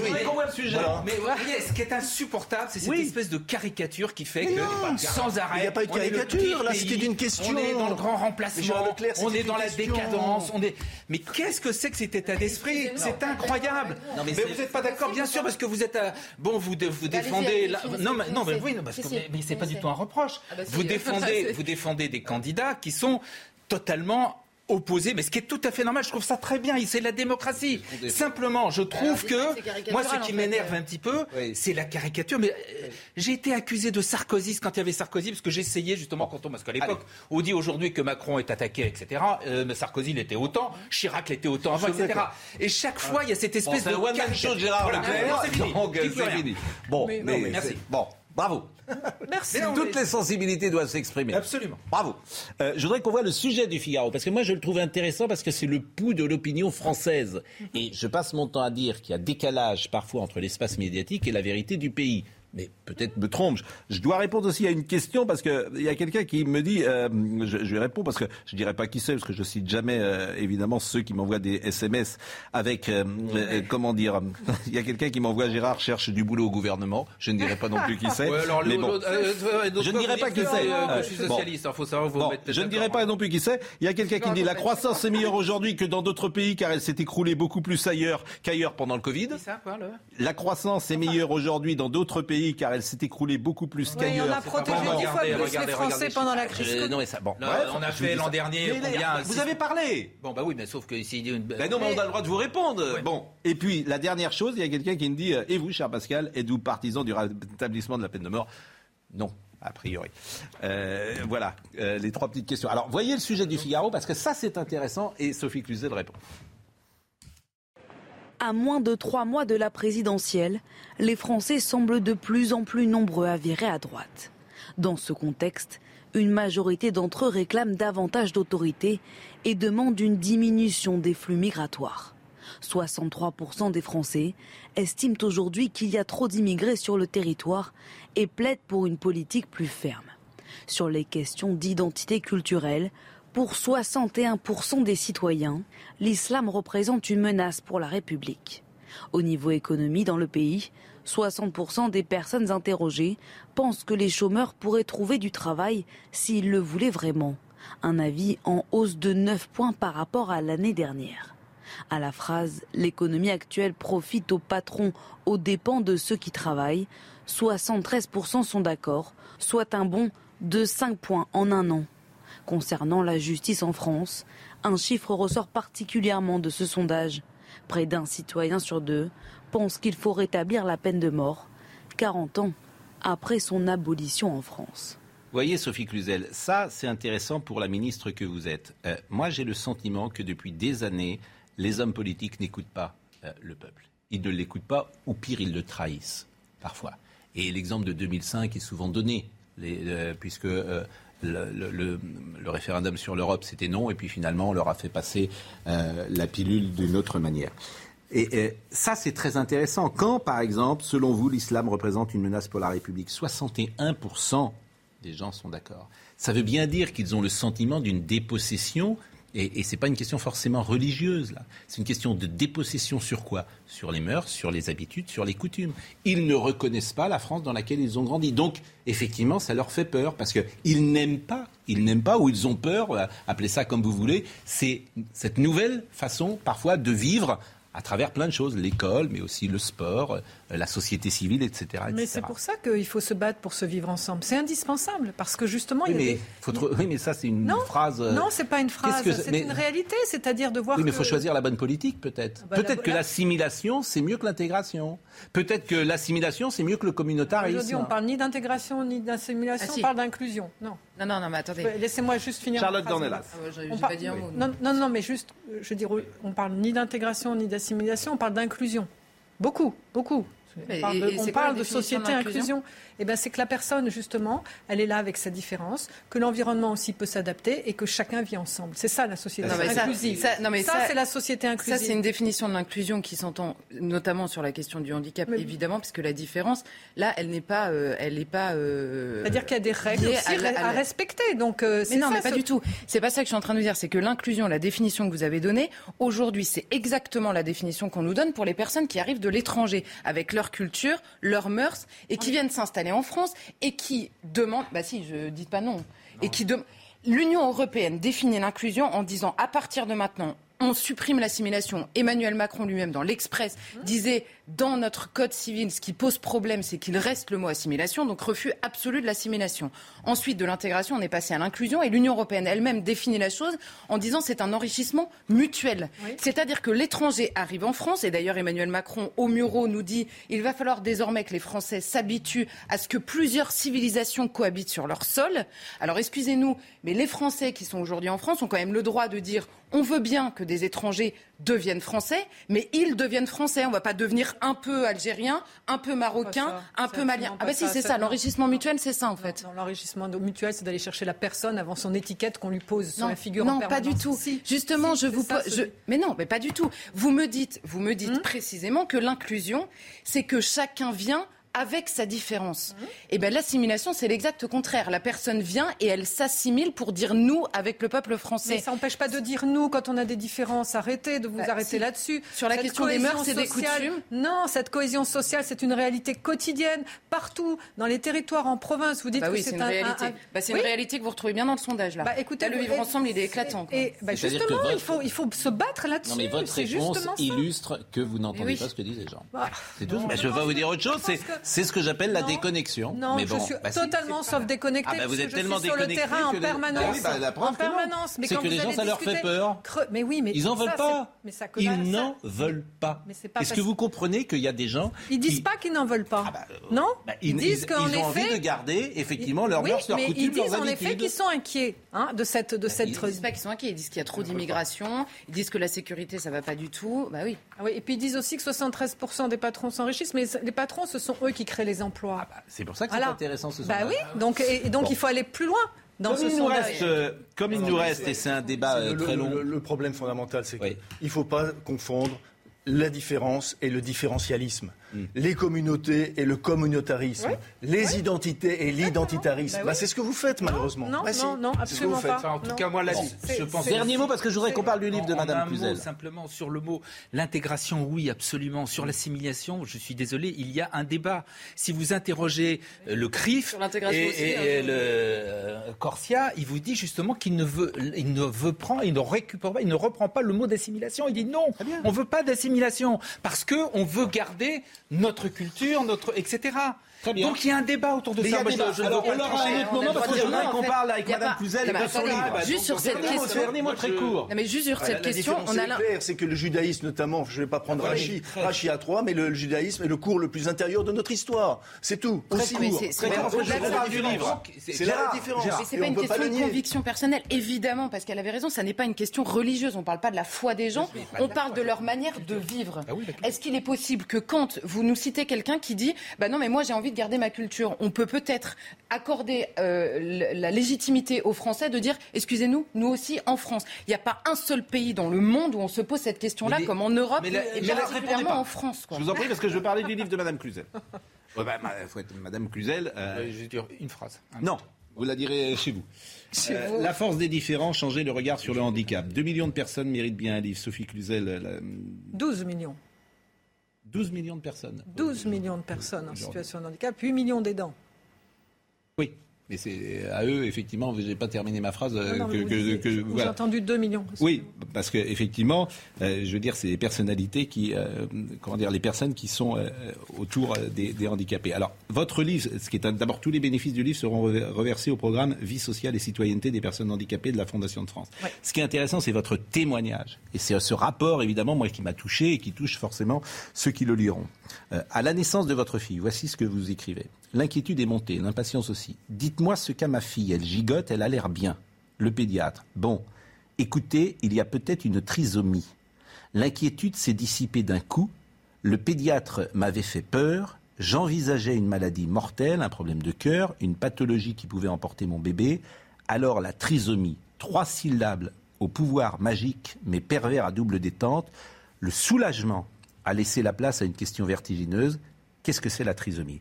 Mais voyez, ce qui est insupportable, c'est cette espèce de caricature qui fait que sans arrêt. Il n'y a pas de caricature, là, c'était une question. On est dans le grand remplacement, on est dans la décadence, on est. Mais qu'est-ce que c'est que cet état d'esprit? C'est incroyable. Mais vous n'êtes pas d'accord, bien sûr, parce que vous êtes bon, vous défendez. Non, non, mais oui, parce que mais c'est pas du tout un reproche. Ah bah vous, défendez, vous défendez des candidats qui sont totalement opposés, mais ce qui est tout à fait normal, je trouve ça très bien, c'est la démocratie. Simplement, je trouve que, moi, ce qui m'énerve un petit peu, c'est la caricature, mais euh, j'ai été accusé de Sarkozy quand il y avait Sarkozy, parce que j'essayais justement quand on, parce qu'à l'époque, on dit aujourd'hui que Macron est attaqué, etc., euh, mais Sarkozy l'était autant, Chirac l'était autant avant, etc. Et chaque fois, il y a cette espèce de... one Gérard Bon, mais, merci. Bon. Bravo. Merci. toutes les sensibilités doivent s'exprimer. Absolument. Bravo. Euh, je voudrais qu'on voit le sujet du Figaro, parce que moi je le trouve intéressant parce que c'est le pouls de l'opinion française. Et je passe mon temps à dire qu'il y a décalage parfois entre l'espace médiatique et la vérité du pays mais peut-être me trompe. Je dois répondre aussi à une question parce qu'il y a quelqu'un qui me dit, euh, je, je, lui réponds parce que je dirais pas qui c'est parce que je cite jamais euh, évidemment ceux qui m'envoient des SMS avec euh, comment dire. Il y a quelqu'un qui m'envoie Gérard cherche du boulot au gouvernement. Je ne dirai pas non plus qui c'est. mais bon, je ne dirai pas qui c'est. je suis socialiste. Hein, je ne dirai pas non plus qui c'est. Il y a quelqu'un qui dit la croissance est meilleure aujourd'hui que dans d'autres pays car elle s'est écroulée beaucoup plus ailleurs qu'ailleurs pendant le Covid. La croissance est meilleure aujourd'hui dans d'autres pays car elle s'est écroulée beaucoup plus qu'ailleurs. on a protégé dix fois plus les Français pendant la crise. Euh, non, mais ça, bon, on a fait l'an dernier. vous avez parlé. Bon, bah oui, mais sauf que ici. Ben non, mais on a le droit de vous répondre. Bon, et puis la dernière chose, il y a quelqu'un qui me dit euh, Et vous, cher Pascal, êtes-vous partisan du rétablissement de la peine de mort? Non a priori. Euh, voilà, les trois petites questions. Alors, voyez le sujet du Figaro, parce que ça, c'est intéressant, et Sophie Cluzet répond. À moins de trois mois de la présidentielle, les Français semblent de plus en plus nombreux à virer à droite. Dans ce contexte, une majorité d'entre eux réclament davantage d'autorité et demandent une diminution des flux migratoires. 63% des Français estiment aujourd'hui qu'il y a trop d'immigrés sur le territoire et plaident pour une politique plus ferme. Sur les questions d'identité culturelle, pour 61% des citoyens, l'islam représente une menace pour la République. Au niveau économie dans le pays, 60% des personnes interrogées pensent que les chômeurs pourraient trouver du travail s'ils le voulaient vraiment. Un avis en hausse de 9 points par rapport à l'année dernière. À la phrase l'économie actuelle profite aux patrons aux dépens de ceux qui travaillent, 73% sont d'accord, soit un bond de 5 points en un an. Concernant la justice en France, un chiffre ressort particulièrement de ce sondage. Près d'un citoyen sur deux pense qu'il faut rétablir la peine de mort, 40 ans après son abolition en France. Vous voyez, Sophie Cluzel, ça c'est intéressant pour la ministre que vous êtes. Euh, moi j'ai le sentiment que depuis des années, les hommes politiques n'écoutent pas euh, le peuple. Ils ne l'écoutent pas, ou pire, ils le trahissent, parfois. Et l'exemple de 2005 est souvent donné, euh, puisque le, référendum sur l'Europe, c'était non, et puis finalement, on leur a fait passer euh, la pilule d'une autre manière. Et, ça, c'est très intéressant. Quand, par exemple, selon vous, l'islam représente une menace pour la République, 61% des gens sont d'accord. Ça veut bien dire qu'ils ont le sentiment d'une dépossession et, et ce n'est pas une question forcément religieuse, là. C'est une question de dépossession sur quoi? Sur les mœurs, sur les habitudes, sur les coutumes. Ils ne reconnaissent pas la France dans laquelle ils ont grandi. Donc, effectivement, ça leur fait peur parce qu'ils n'aiment pas, ils n'aiment pas ou ils ont peur, euh, appelez ça comme vous voulez, c'est cette nouvelle façon parfois de vivre à travers plein de choses, l'école, mais aussi le sport, euh, la société civile, etc. etc. Mais c'est pour ça qu'il faut se battre pour se vivre ensemble. C'est indispensable, parce que justement... Oui, il y a mais, des- faut oui, mais ça, c'est une Non, phrase... euh, Non, c'est pas une phrase, que c'est mais- une réalité, c'est-à-dire de voir Oui, mais il que- faut choisir la bonne politique, peut-être. bah, la- peut-être que la- l'assimilation, c'est mieux que l'intégration. Peut-être que l'assimilation, c'est mieux que le communautarisme. Aujourd'hui, on parle ni d'intégration ni d'assimilation, Ah, si. on parle d'inclusion. Non. Non, non, non, mais attendez. Ouais, Laissez-moi juste finir. Charlotte. Dornelas. Ah ouais, j'ai- On j'ai par- pas dit un mot. Non, non, non, mais juste, euh, je veux dire, on parle ni d'intégration ni d'assimilation, on parle d'inclusion. Beaucoup, beaucoup. Mais on parle et- de, et on parle de société inclusion. Eh ben, c'est que la personne, justement, elle est là avec sa différence, que l'environnement aussi peut s'adapter et que chacun vit ensemble. C'est ça la société Non, mais ça- inclusive. ça- non, mais ça- c'est la société inclusive. Ça, c'est une définition de l'inclusion qui s'entend notamment sur la question du handicap, Mais- évidemment, puisque la différence, là, elle n'est pas. euh, elle n'est pas euh, C'est-à-dire qu'il y a des règles aussi à la- à, respecter. Donc, euh, Mais c'est non, ça, mais pas ce- du tout. C'est pas ça que je suis en train de dire. C'est que l'inclusion, la définition que vous avez donnée, aujourd'hui, c'est exactement la définition qu'on nous donne pour les personnes qui arrivent de l'étranger, avec leur culture, leurs mœurs, et qui viennent s'installer en France et qui demandent. Bah si, je dis pas non. Et qui dem- L'Union européenne définit l'inclusion en disant à partir de maintenant. On supprime l'assimilation. Emmanuel Macron lui-même, dans l'Express, disait dans notre code civil, ce qui pose problème, c'est qu'il reste le mot assimilation, donc refus absolu de l'assimilation. Ensuite, de l'intégration, on est passé à l'inclusion et l'Union européenne elle-même définit la chose en disant c'est un enrichissement mutuel. C'est-à-dire que l'étranger arrive en France, et d'ailleurs Emmanuel Macron au Muro nous dit il va falloir désormais que les Français s'habituent à ce que plusieurs civilisations cohabitent sur leur sol. Alors excusez-nous, mais les Français qui sont aujourd'hui en France ont quand même le droit de dire on veut bien que des étrangers deviennent français, mais ils deviennent français. On ne va pas devenir un peu algérien, un peu marocain, un peu malien. Ah bah si, c'est ça. L'enrichissement mutuel, c'est ça en fait. L'enrichissement mutuel, c'est d'aller chercher la personne avant son étiquette qu'on lui pose sur Non, la figure. non en pas du tout. Justement, je vous mais non, mais pas du tout. Vous me dites, vous me dites précisément que l'inclusion, c'est que chacun vient avec sa différence. Et ben l'assimilation, c'est l'exact contraire. La personne vient et elle s'assimile pour dire nous avec le peuple français. Mais ça n'empêche pas de dire nous quand on a des différences. Arrêtez de vous Bah, arrêter si. là-dessus. Sur la Cette question des mœurs et des coutumes. Non, cette cohésion sociale, c'est une réalité quotidienne partout, dans les territoires, en province. Vous dites Bah que oui, c'est c'est une un- réalité. un- Bah, c'est Oui. une réalité que vous retrouvez bien dans le sondage là. Bah, écoutez, Là, le vivre ensemble, il est éclatant. quoi. Et bah, justement, votre- il, faut, il faut se battre là-dessus. Non, mais votre C'est réponse ça. illustre que vous n'entendez Oui. pas ce que disent les gens. Bah, C'est tout. je vais vous dire autre chose. C'est, ce que j'appelle la déconnexion. Non, mais je suis bah totalement pas- sauf déconnecté. Ah bah, vous êtes tellement je suis sur le terrain en permanence. Ah oui, bah, la preuve en permanence. Mais C'est quand que les gens, ça leur fait peur. Creux- Mais oui, mais Ils n'en veulent pas. Ils n'en veulent pas. Est-ce parce- que vous comprenez qu'il y a des gens Ils disent qui- pas qu'ils n'en veulent pas. bah, euh, non? Ils, disent qu'en ils ont envie de garder effectivement leurs mœurs, leurs mais coutumes, ils disent leurs en effet habitudes. qu'ils sont inquiets hein, de cette de cette. Ils disent pas qu'ils sont inquiets, ils disent qu'il y a trop d'immigration, ils disent que la sécurité ça va pas du tout. Bah oui. Ah oui, et puis ils disent aussi que 73% des patrons s'enrichissent, mais les patrons, ce sont eux qui créent les emplois. C'est pour ça que c'est Voilà. intéressant ce Bah sondage. oui, donc, et, et donc Bon. il faut aller plus loin dans Comme ce il nous sondage. reste, euh, comme il nous reste, et c'est un débat euh, très le- long. le- le problème fondamental, c'est qu'il ne faut pas confondre la différence et le différentialisme. Hmm. Les communautés et le communautarisme. Oui. Les identités et l'identitarisme. Bah Bah, oui. c'est ce que vous faites, malheureusement. Non, Bah, si. non, non, C'est ce que vous absolument faites. pas. Enfin, en tout Non. cas, moi, là, Bon, je pense. Dernier mot parce que je voudrais qu'on parle du livre de Madame un mot, Cluzel. simplement sur le mot l'intégration, oui, absolument. Sur l'assimilation, je suis désolé, il y a un débat. Si vous interrogez euh, le CRIF Sur l'intégration et, aussi, et- hein. et le euh, Corsia, il vous dit justement qu'il ne veut, il ne veut prendre, il ne récupère pas, il ne reprend pas le mot d'assimilation. Il dit non, on veut pas d'assimilation parce que on veut garder notre culture, notre etc. bien. Donc il y a un débat autour de Mais il y ça. a débat. je- Alors, on un autre moment parce que je voudrais qu'on parle avec Il pas- Cluzel et de son livre. juste sur cette question- dernier très court. Mais juste sur Ah, cette la question, on a claire, c'est que le judaïsme notamment, je ne vais pas prendre Rachi, Rachi à trois, mais le judaïsme est le cours le plus intérieur de notre histoire. C'est tout, aussi court. c'est- la différence. Mais c'est pas une question de conviction personnelle, évidemment, parce qu'elle avait raison, ça n'est pas une question religieuse. On ne parle pas de la foi des gens, on parle de leur manière de vivre. Ah d'accord. Est-ce qu'il est possible que quand vous nous citez quelqu'un qui dit Bah non, mais moi j'ai envie de garder ma culture, on peut peut-être accorder euh, la légitimité aux Français de dire Excusez-nous, nous aussi en France. Il n'y a pas un seul pays dans le monde où on se pose cette question-là, comme en Europe mais la- et mais la- particulièrement pas. en France. quoi. Je vous en prie parce que je veux parler du livre de Madame Cluzel. Ouais, bah, faut être Madame Cluzel. euh, Euh, Je vais dire une phrase. Un Non, Vous la direz chez vous. Euh, la force des différents, changer le regard sur le handicap. 2 millions de personnes méritent bien un livre. Sophie Cluzel. La... 12 millions. 12 millions de personnes. 12 millions de personnes en situation de handicap, 8 millions d'aidants. Oui. Mais c'est à eux, effectivement, je n'ai pas terminé ma phrase. Non, que, que, voilà. entendu 2 millions. Oui, parce qu'effectivement, euh, je veux dire, c'est les personnalités qui, euh, comment dire, les personnes qui sont euh, autour des, des, handicapés. Alors, votre livre, ce qui est d'abord tous les bénéfices du livre seront reversés au programme Vie sociale et citoyenneté des personnes handicapées de la Fondation de France. Ouais. Ce qui est intéressant, c'est votre témoignage. Et c'est ce rapport, évidemment, moi, qui m'a touché et qui touche forcément ceux qui le liront. à la naissance de votre fille, voici ce que vous écrivez. L'inquiétude est montée, l'impatience aussi. Dites-moi ce qu'a ma fille. Elle gigote, elle a l'air bien. Le pédiatre. Bon, écoutez, il y a peut-être une trisomie. L'inquiétude s'est dissipée d'un coup. Le pédiatre m'avait fait peur. J'envisageais une maladie mortelle, un problème de cœur, une pathologie qui pouvait emporter mon bébé. Alors la trisomie, trois syllabes au pouvoir magique mais pervers à double détente. Le soulagement a laissé la place à une question vertigineuse. Qu'est-ce que c'est la trisomie?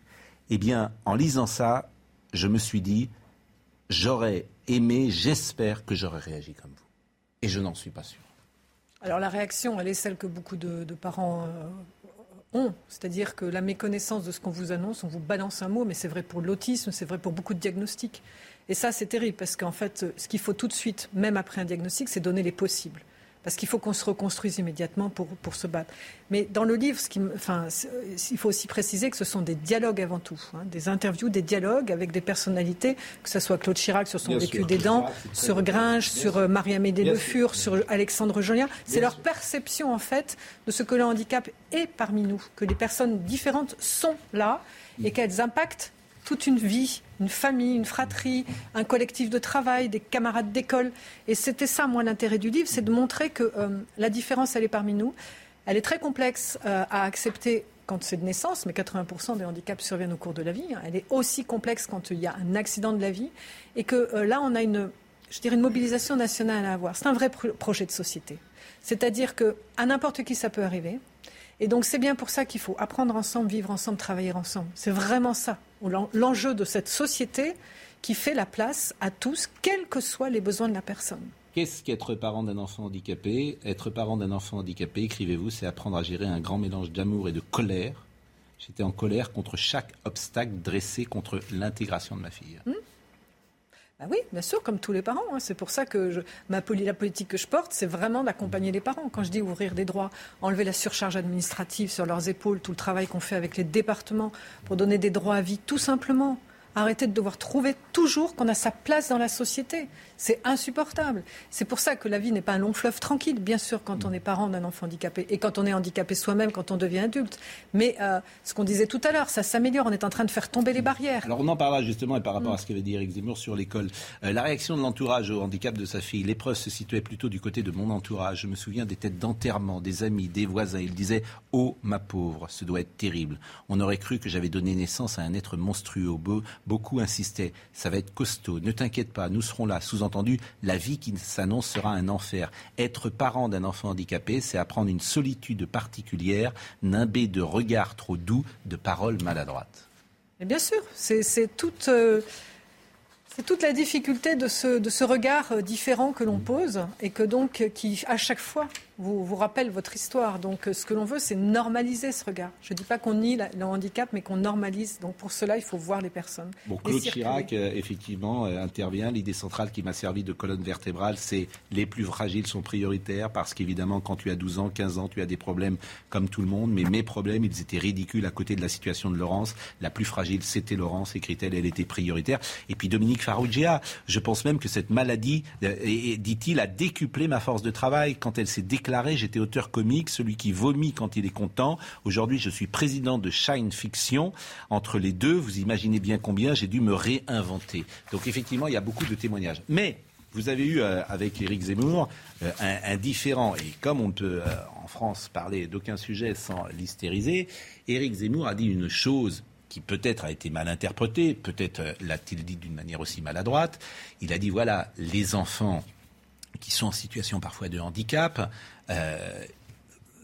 Eh bien, en lisant ça, je me suis dit, j'aurais aimé, j'espère que j'aurais réagi comme vous. Et je n'en suis pas sûr. Alors la réaction, elle est celle que beaucoup de, parents euh, ont, c'est-à-dire que la méconnaissance de ce qu'on vous annonce, on vous balance un mot, mais c'est vrai pour l'autisme, c'est vrai pour beaucoup de diagnostics. Et ça, c'est terrible, parce qu'en fait, ce qu'il faut tout de suite, même après un diagnostic, c'est donner les possibles parce qu'il faut qu'on se reconstruise immédiatement pour, pour se battre. Mais dans le livre, ce qui, enfin, il faut aussi préciser que ce sont des dialogues avant tout, hein, des interviews, des dialogues avec des personnalités, que ce soit Claude Chirac sur son Bien vécu sûr, des dents, sur Gringe, sur euh, Marie-Amédée Le Fur, sur Alexandre Jolien. C'est leur perception, en fait, de ce que le handicap est parmi nous, que les personnes différentes sont là et qu'elles impactent toute une vie, une famille, une fratrie, un collectif de travail, des camarades d'école. Et c'était ça, moi, l'intérêt du livre, c'est de montrer que euh, la différence, elle est parmi nous. Elle est très complexe euh, à accepter quand c'est de naissance, mais 80% des handicaps surviennent au cours de la vie. Elle est aussi complexe quand il y a un accident de la vie. Et que euh, là, on a une, je dirais, une mobilisation nationale à avoir. C'est un vrai pro projet de société. C'est-à-dire qu'à n'importe qui, ça peut arriver. Et donc, c'est bien pour ça qu'il faut apprendre ensemble, vivre ensemble, travailler ensemble. C'est vraiment ça l'enjeu de cette société qui fait la place à tous, quels que soient les besoins de la personne. Qu'est-ce qu'être parent d'un enfant handicapé? Être parent d'un enfant handicapé, écrivez-vous, c'est apprendre à gérer un grand mélange d'amour et de colère. J'étais en colère contre chaque obstacle dressé contre l'intégration de ma fille. Mmh. Ah oui, bien sûr, comme tous les parents. Hein. C'est pour ça que je, ma, la politique que je porte, c'est vraiment d'accompagner les parents. Quand je dis ouvrir des droits, enlever la surcharge administrative sur leurs épaules, tout le travail qu'on fait avec les départements pour donner des droits à vie, tout simplement. Arrêter de devoir trouver toujours qu'on a sa place dans la société. C'est insupportable. C'est pour ça que la vie n'est pas un long fleuve tranquille, bien sûr, quand on est parent d'un enfant handicapé et quand on est handicapé soi-même, quand on devient adulte. Mais euh, ce qu'on disait tout à l'heure, ça s'améliore. On est en train de faire tomber les barrières. Alors on en parlera justement et par rapport à ce qu'avait dit Eric Zemmour sur l'école. Euh, la réaction de l'entourage au handicap de sa fille, l'épreuve se situait plutôt du côté de mon entourage. Je me souviens des têtes d'enterrement, des amis, des voisins. Ils disaient Oh, ma pauvre, ce doit être terrible. On aurait cru que j'avais donné naissance à un être monstrueux. Beaucoup insistaient Ça va être costaud. Ne t'inquiète pas, nous serons là. Sous entendu, la vie qui s'annonce sera un enfer. Être parent d'un enfant handicapé, c'est apprendre une solitude particulière, nimbée de regards trop doux, de paroles maladroites. Et bien sûr, c'est toute. Euh... C'est toute la difficulté de ce, de ce regard différent que l'on pose et que donc qui à chaque fois vous, vous rappelle votre histoire. Donc ce que l'on veut, c'est normaliser ce regard. Je ne dis pas qu'on nie le handicap, mais qu'on normalise. Donc pour cela, il faut voir les personnes. Bon, Claude Chirac, euh, effectivement, euh, intervient. L'idée centrale qui m'a servi de colonne vertébrale, c'est les plus fragiles sont prioritaires parce qu'évidemment, quand tu as 12 ans, 15 ans, tu as des problèmes comme tout le monde. Mais mes problèmes, ils étaient ridicules à côté de la situation de Laurence. La plus fragile, c'était Laurence, écrit-elle, elle était prioritaire. Et puis Dominique Farrugia, je pense même que cette maladie, euh, dit-il, a décuplé ma force de travail quand elle s'est déclaré, j'étais auteur comique, celui qui vomit quand il est content. Aujourd'hui, je suis président de Shine Fiction. Entre les deux, vous imaginez bien combien j'ai dû me réinventer. Donc effectivement, il y a beaucoup de témoignages. Mais vous avez eu euh, avec Éric Zemmour euh, un, un, différent, et comme on ne peut euh, en France parler d'aucun sujet sans l'hystériser, Éric Zemmour a dit une chose qui peut-être a été mal interprétée, peut-être l'a-t-il dit d'une manière aussi maladroite. Il a dit voilà, les enfants qui sont en situation parfois de handicap,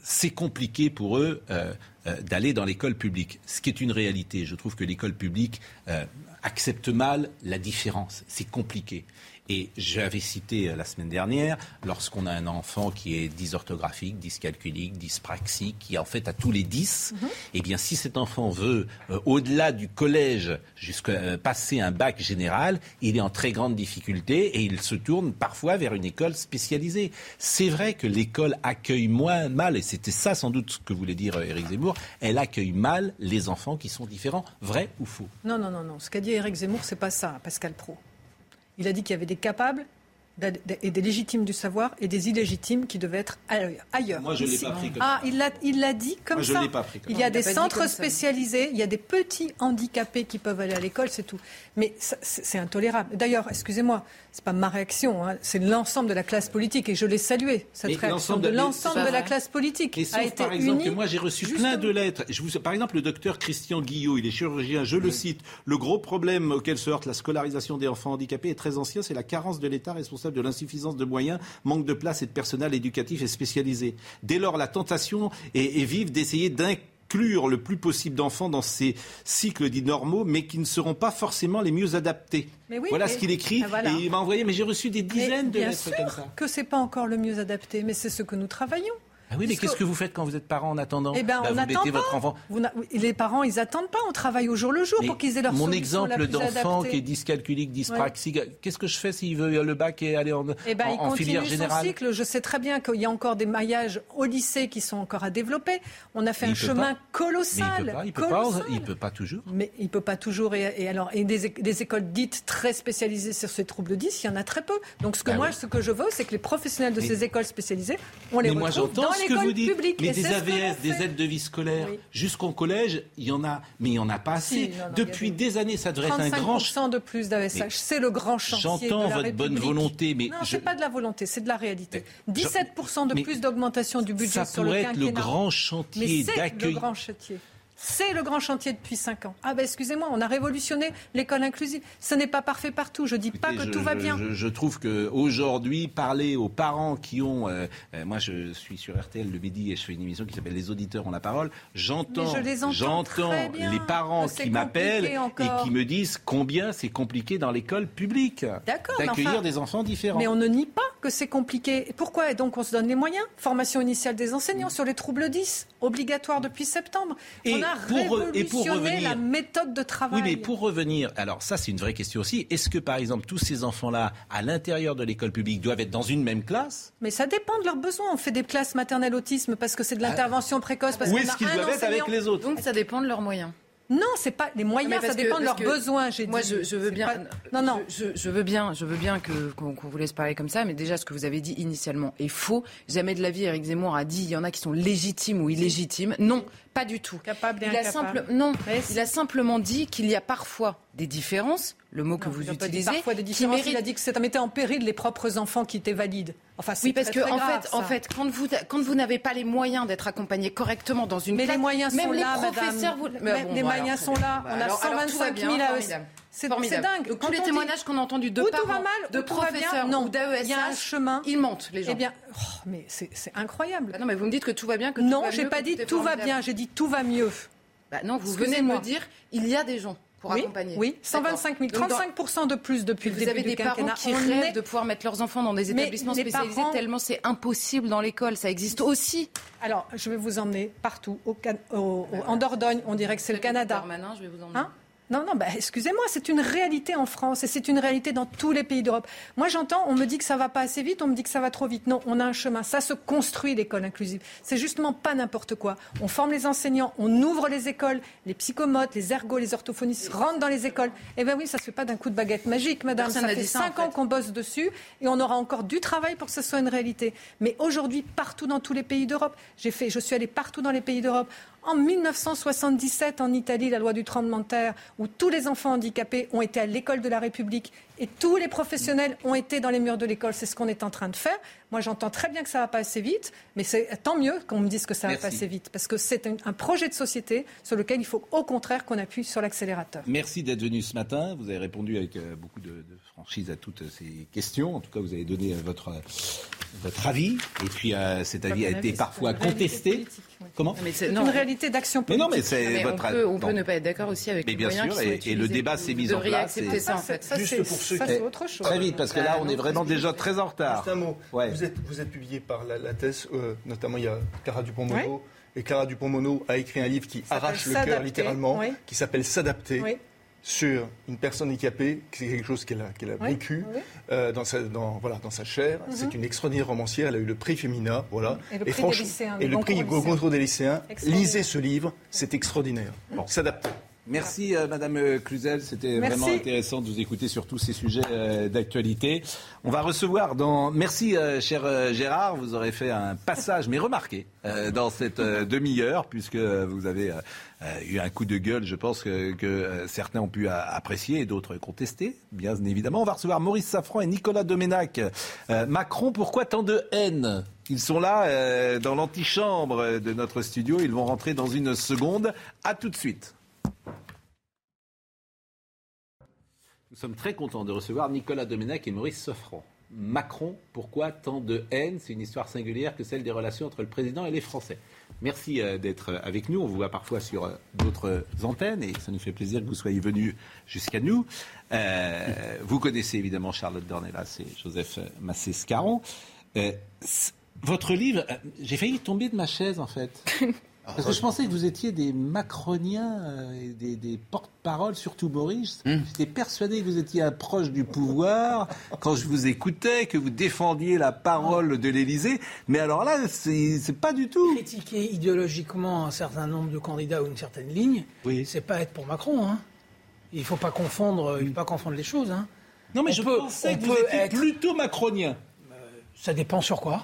c'est compliqué pour eux euh, euh, d'aller dans l'école publique. Ce qui est une réalité. Je trouve que l'école publique euh, accepte mal la différence. C'est compliqué. Et j'avais cité euh, la semaine dernière, lorsqu'on a un enfant qui est dysorthographique, dyscalculique, dyspraxique, qui en fait a tous les 10, Mhm. eh bien si cet enfant veut, euh, au-delà du collège, jusqu'à euh, passer un bac général, il est en très grande difficulté et il se tourne parfois vers une école spécialisée. C'est vrai que l'école accueille moins mal, et c'était ça sans doute ce que voulait dire Éric Zemmour, elle accueille mal les enfants qui sont différents. Vrai ou faux Non, non, non, non. Ce qu'a dit Éric Zemmour, c'est pas ça, Pascal Pro. Il a dit qu'il y avait des capables et des légitimes du savoir et des illégitimes qui devaient être ailleurs. Moi, je l'ai pas pris comme Ah, il l'a, il l'a dit comme Moi, je ça. l'ai pas pris comme il ça. y a Il des centres ça. spécialisés, il y a des petits handicapés qui peuvent aller à l'école, c'est tout. Mais ça, c'est, c'est intolérable. D'ailleurs, excusez-moi, c'est pas ma réaction, hein, c'est l'ensemble de la classe politique et je l'ai salué cette Mais réaction l'ensemble de l'ensemble la classe politique Et a sauf, été par exemple, unie. que moi j'ai reçu Justement. plein de lettres. Je vous, par exemple, le docteur Christian Guillot, il est chirurgien, je le cite. Le gros problème auquel se heurte la scolarisation des enfants handicapés est très ancien, c'est la carence de l'État responsable de l'insuffisance de moyens, manque de place et de personnel éducatif et spécialisé. Dès lors, la tentation est, est vive d'essayer d'inclure le plus possible d'enfants dans ces cycles dits normaux, mais qui ne seront pas forcément les mieux adaptés. Mais oui, voilà mais- ce qu'il écrit. Ah, voilà. Et il m'a envoyé, mais j'ai reçu des Mais dizaines de lettres comme ça. que c'est pas encore le mieux adapté, mais c'est ce que nous travaillons. Ah oui, mais qu'est-ce que vous faites quand vous êtes parent en attendant Eh ben, Bah, on Vous n'attend mettez pas. votre enfant. Vous n'a- les parents, ils attendent pas. On travaille au jour le jour Mais pour qu'ils aient leur Mon solution la exemple plus d'enfant adaptée. qui est dyscalculique, dyspraxique, qu'est-ce que je fais s'il veut le bac et aller en, Eh ben, en- il en filière continue son générale cycle. Je sais très bien qu'il y a encore des maillages au lycée qui sont encore à développer. On a fait Mais un il peut chemin pas. colossal. Mais il peut pas, il peut pas, colossal. il peut pas toujours. Mais il peut pas toujours. Et, et alors, et des, é- des écoles dites très spécialisées sur ces troubles 10, il y en a très peu. Donc, ce que Ah moi, oui. ce que je veux, c'est que les professionnels de Mais- ces écoles spécialisées, on les mais moi retrouve j'entends dans ce que vous dites. publique. Mais des AVS, des aides de vie scolaire, Oui. jusqu'au collège, il y en a, mais il y en a pas assez. Si, non, non, Depuis des- années, ça devrait être un grand. 35% de plus Mais c'est le grand chantier. j'entends votre bonne République. volonté, mais non, je- c'est pas de la volonté, c'est de la réalité. 17% de mais plus d'augmentation du budget ça sur le pourrait être le quinquennat. grand chantier d'accueil. C'est le grand chantier depuis 5 ans. Ah ben excusez-moi, on a révolutionné l'école inclusive. Ce n'est pas parfait partout. Je dis pas que je, tout va bien. Je, je trouve que aujourd'hui, parler aux parents qui ont, euh, euh, moi je suis sur RTL le midi et je fais une émission qui s'appelle Les auditeurs ont la parole. J'entends, les parents qui m'appellent et qui me disent combien c'est compliqué dans l'école publique d'accueillir enfin- des enfants différents. Mais on ne nie pas que c'est compliqué. Pourquoi Et donc on se donne les moyens? Formation initiale des enseignants sur les troubles 10, obligatoire depuis septembre. Et on a et pour revenir- la méthode de travail. Oui, mais pour revenir, alors ça c'est une vraie question aussi. Est-ce que par exemple tous ces enfants-là, à l'intérieur de l'école publique, doivent être dans une même classe? Mais ça dépend de leurs besoins. On fait des classes maternelles autisme parce que c'est de l'intervention précoce. Parce Où qu'on est-ce a qu'ils un doivent être avec les autres? Donc ça dépend de leurs moyens. Non, c'est pas les moyens, ça que- dépend de leurs besoins. J'ai Moi, dit. je, je veux bien. pas- Non, non. Je, veux bien, je veux bien que qu'on vous laisse parler comme ça, mais déjà, ce que vous avez dit initialement est faux. Jamais de la vie, Eric Zemmour a dit il y en a qui sont légitimes ou illégitimes. Non, pas du tout. Capable Il a simple, non, il a simplement dit qu'il y a parfois des différences. Le mot que Non, vous a pas dit utilisez, parfois des qui différences. Il a dit que ça mettait en péril les propres enfants qui étaient valides. Enfin, Oui, parce très, que très en grave, fait, en fait, quand vous quand vous n'avez pas les moyens d'être accompagné correctement dans une Mais classe, les moyens même sont les là, professeurs, vous, Mais Mais bon, les bon, moyens alors, sont là. On a Alors- va 125 bien, 000 AES. formidable. C'est dingue. De tous Quand les témoignages qu'on a entendus de parents, tout va mal, de professeurs non. d'AESH, Il y a un chemin. ils montent les gens. Eh bien, oh, mais c'est incroyable. Bah non, mais vous me dites que tout va bien, que tout Non, j'ai mieux, pas que dit tout va bien. J'ai dit tout va mieux. Bah non, vous venez de me dire il y a des gens pour Oui, accompagner. oui, 125 000, Donc, dans- 35% de plus depuis le Vous début avez du des parents quinquennat. qui rêvent est- de pouvoir mettre leurs enfants dans des établissements spécialisés parents- tellement c'est impossible dans l'école. Ça existe aussi. Alors, je vais vous emmener partout. Au, Can- au- en Dordogne, on dirait que c'est le Canada. Je vais vous emmener. Hein? Non, non, bah, excusez-moi, c'est une réalité en France et c'est une réalité dans tous les pays d'Europe. Moi, j'entends, on me dit que ça va pas assez vite, on me dit que ça va trop vite. Non, on a un chemin. Ça se construit, l'école inclusive. C'est justement pas n'importe quoi. On forme les enseignants, on ouvre les écoles, les psychomotes, les ergots, les orthophonistes rentrent dans les écoles. Eh bien oui, ça se fait pas d'un coup de baguette magique, madame. Personne ça fait en cinq fait. ans qu'on bosse dessus et on aura encore du travail pour que ce soit une réalité. Mais aujourd'hui, partout dans tous les pays d'Europe, j'ai fait, je suis allée partout dans les pays d'Europe. En 1977, en Italie, la loi du tremblement de terre, où tous les enfants handicapés ont été à l'école de la République et tous les professionnels ont été dans les murs de l'école. C'est ce qu'on est en train de faire. Moi, j'entends très bien que ça va pas assez vite, mais c'est tant mieux qu'on me dise que ça va Merci. pas assez vite, parce que c'est un, projet de société sur lequel il faut au contraire qu'on appuie sur l'accélérateur. Merci d'être venu ce matin. Vous avez répondu avec euh, beaucoup de, de franchise à toutes ces questions. En tout cas, vous avez donné euh, votre, euh, votre avis. Et puis, euh, cet avis a été parfois contesté. oui. Comment Mais C'est non, une réalité d'action Mais politique. non, mais c'est mais votre on peut, on peut ne pas être d'accord aussi avec Mais les bien moyens sûr, qui sont et- et le débat s'est mis en devriez place, accepter ça, en fait. Ça, Juste c'est pour ceux ça, qui- c'est autre chose. Très vite, parce que là, Ah, on est vraiment déjà très en retard. Juste un mot. Ouais. Vous, êtes, vous êtes publié par la, la thèse, euh, notamment il y a Clara Dupont-Mono. Et Clara Dupont-Mono a écrit un livre qui arrache le cœur littéralement, oui. qui s'appelle S'adapter. Oui. sur une personne handicapée, c'est quelque chose qu'elle a, qu'elle a Oui, vécu oui. euh, dans, sa, dans, voilà, dans sa chair. C'est une extraordinaire romancière, elle a eu le prix Femina. Voilà. Et le prix franchement- des lycéens, Et le prix des lycéens. Goncourt des lycéens. Extraordinaire. Lisez ce livre, c'est extraordinaire. Bon, s'adapter. Merci euh, Madame euh, Cluzel, c'était vraiment intéressant de vous écouter sur tous ces sujets euh, d'actualité. On va recevoir dans merci euh, cher Gérard, vous aurez fait un passage mais remarqué dans cette demi-heure puisque vous avez eu un coup de gueule, je pense que, que, certains ont pu apprécier et d'autres contester, bien évidemment. On va recevoir Maurice Safran et Nicolas Doménac. Euh, Macron, pourquoi tant de haine? Ils sont là dans l'antichambre de notre studio. Ils vont rentrer dans une seconde. À tout de suite. Nous sommes très contents de recevoir Nicolas Doménac et Maurice Sofran. Macron, pourquoi tant de haine? C'est une histoire singulière que celle des relations entre le président et les Français. Merci euh, d'être avec nous. On vous voit parfois sur euh, d'autres antennes et ça nous fait plaisir que vous soyez venus jusqu'à nous. Euh, vous connaissez évidemment Charlotte Dornelas et Joseph Massé-Scaron. Euh, votre livre, euh, j'ai failli tomber de ma chaise en fait. Parce que je pensais que vous étiez des macroniens, euh, et des, des porte-paroles, surtout Maurice. J'étais persuadé que vous étiez un proche du pouvoir quand je vous écoutais, que vous défendiez la parole de l'Élysée. Mais alors là, c'est pas du tout. Critiquer idéologiquement un certain nombre de candidats ou une certaine ligne, Oui. c'est pas être pour Macron. Hein. Il faut pas confondre, il faut pas confondre les choses. Hein. Non, mais On je peut- pensais on que vous étiez être- plutôt macronien. Ça dépend sur quoi.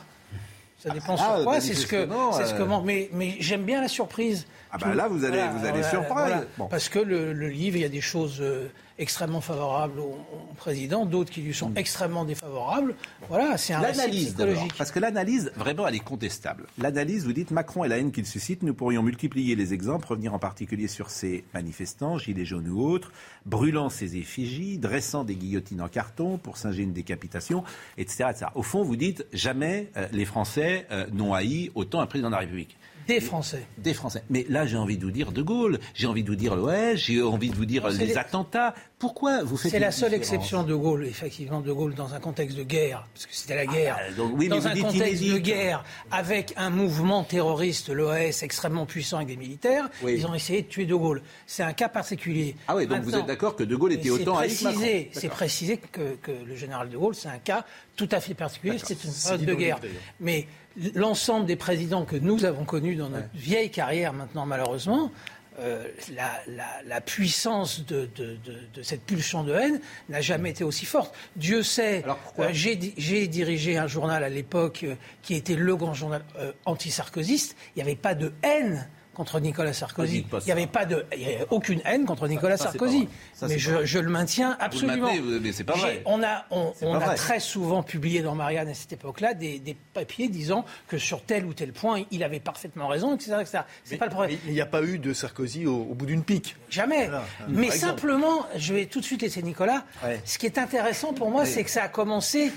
Ça dépend ah, sur quoi. C'est ce que, c'est ce que euh, mais, mais j'aime bien la surprise. Ah bah là, vous allez- vous allez surprendre. Bon. Parce que le, le livre, il y a des choses euh, extrêmement favorables au, au président, d'autres qui lui sont extrêmement défavorables. Voilà, c'est un L'analyse psychologique. parce que l'analyse, vraiment, elle est contestable. L'analyse, vous dites Macron et la haine qu'il suscite, nous pourrions multiplier les exemples, revenir en particulier sur ces manifestants, gilets jaunes ou autres, brûlant ses effigies, dressant des guillotines en carton pour singer une décapitation, etc. etc. Au fond, vous dites jamais euh, les Français euh, n'ont haï autant un président de la République. Des Français. Des Français. Mais là, j'ai envie de vous dire De Gaulle, j'ai envie de vous dire l'OS, j'ai envie de vous dire les- attentats. Pourquoi vous faites C'est la seule différence exception de Gaulle, effectivement, de Gaulle dans un contexte de guerre, parce que c'était la guerre. Ah, donc oui, dans un contexte de guerre, avec un mouvement terroriste, l'OAS, extrêmement puissant avec des militaires, Oui. ils ont essayé de tuer de Gaulle. C'est un cas particulier. Ah oui, donc vous êtes d'accord que De Gaulle était autant précisé, C'est précisé que, que le général de Gaulle, c'est un cas tout à fait particulier, c'est une période de guerre. Mais l'ensemble des présidents que nous avons connus dans notre vieille carrière maintenant, malheureusement, euh, la, la- la puissance de, de- de- de cette pulsion de haine n'a jamais été aussi forte. Dieu sait, euh, j'ai di- j'ai dirigé un journal à l'époque euh, qui était le grand journal anti-sarkozyste. Il n'y avait pas de haine contre Nicolas Sarkozy. pas Il n'y avait pas de, il y avait aucune haine contre Nicolas ça, Sarkozy. pas vrai. Ça, mais je, le maintiens absolument. vous- mais c'est pas vrai. On a, on, on pas a vrai. très souvent publié dans Marianne à cette époque-là des, des papiers disant que sur tel ou tel point, il avait parfaitement raison, etc. etc. C'est pas le problème. Il n'y a pas eu de Sarkozy au, au bout d'une pique. Jamais. Voilà. Mais simplement, je vais tout de suite laisser Nicolas. Ouais. Ce qui est intéressant pour moi, c'est que ça a commencé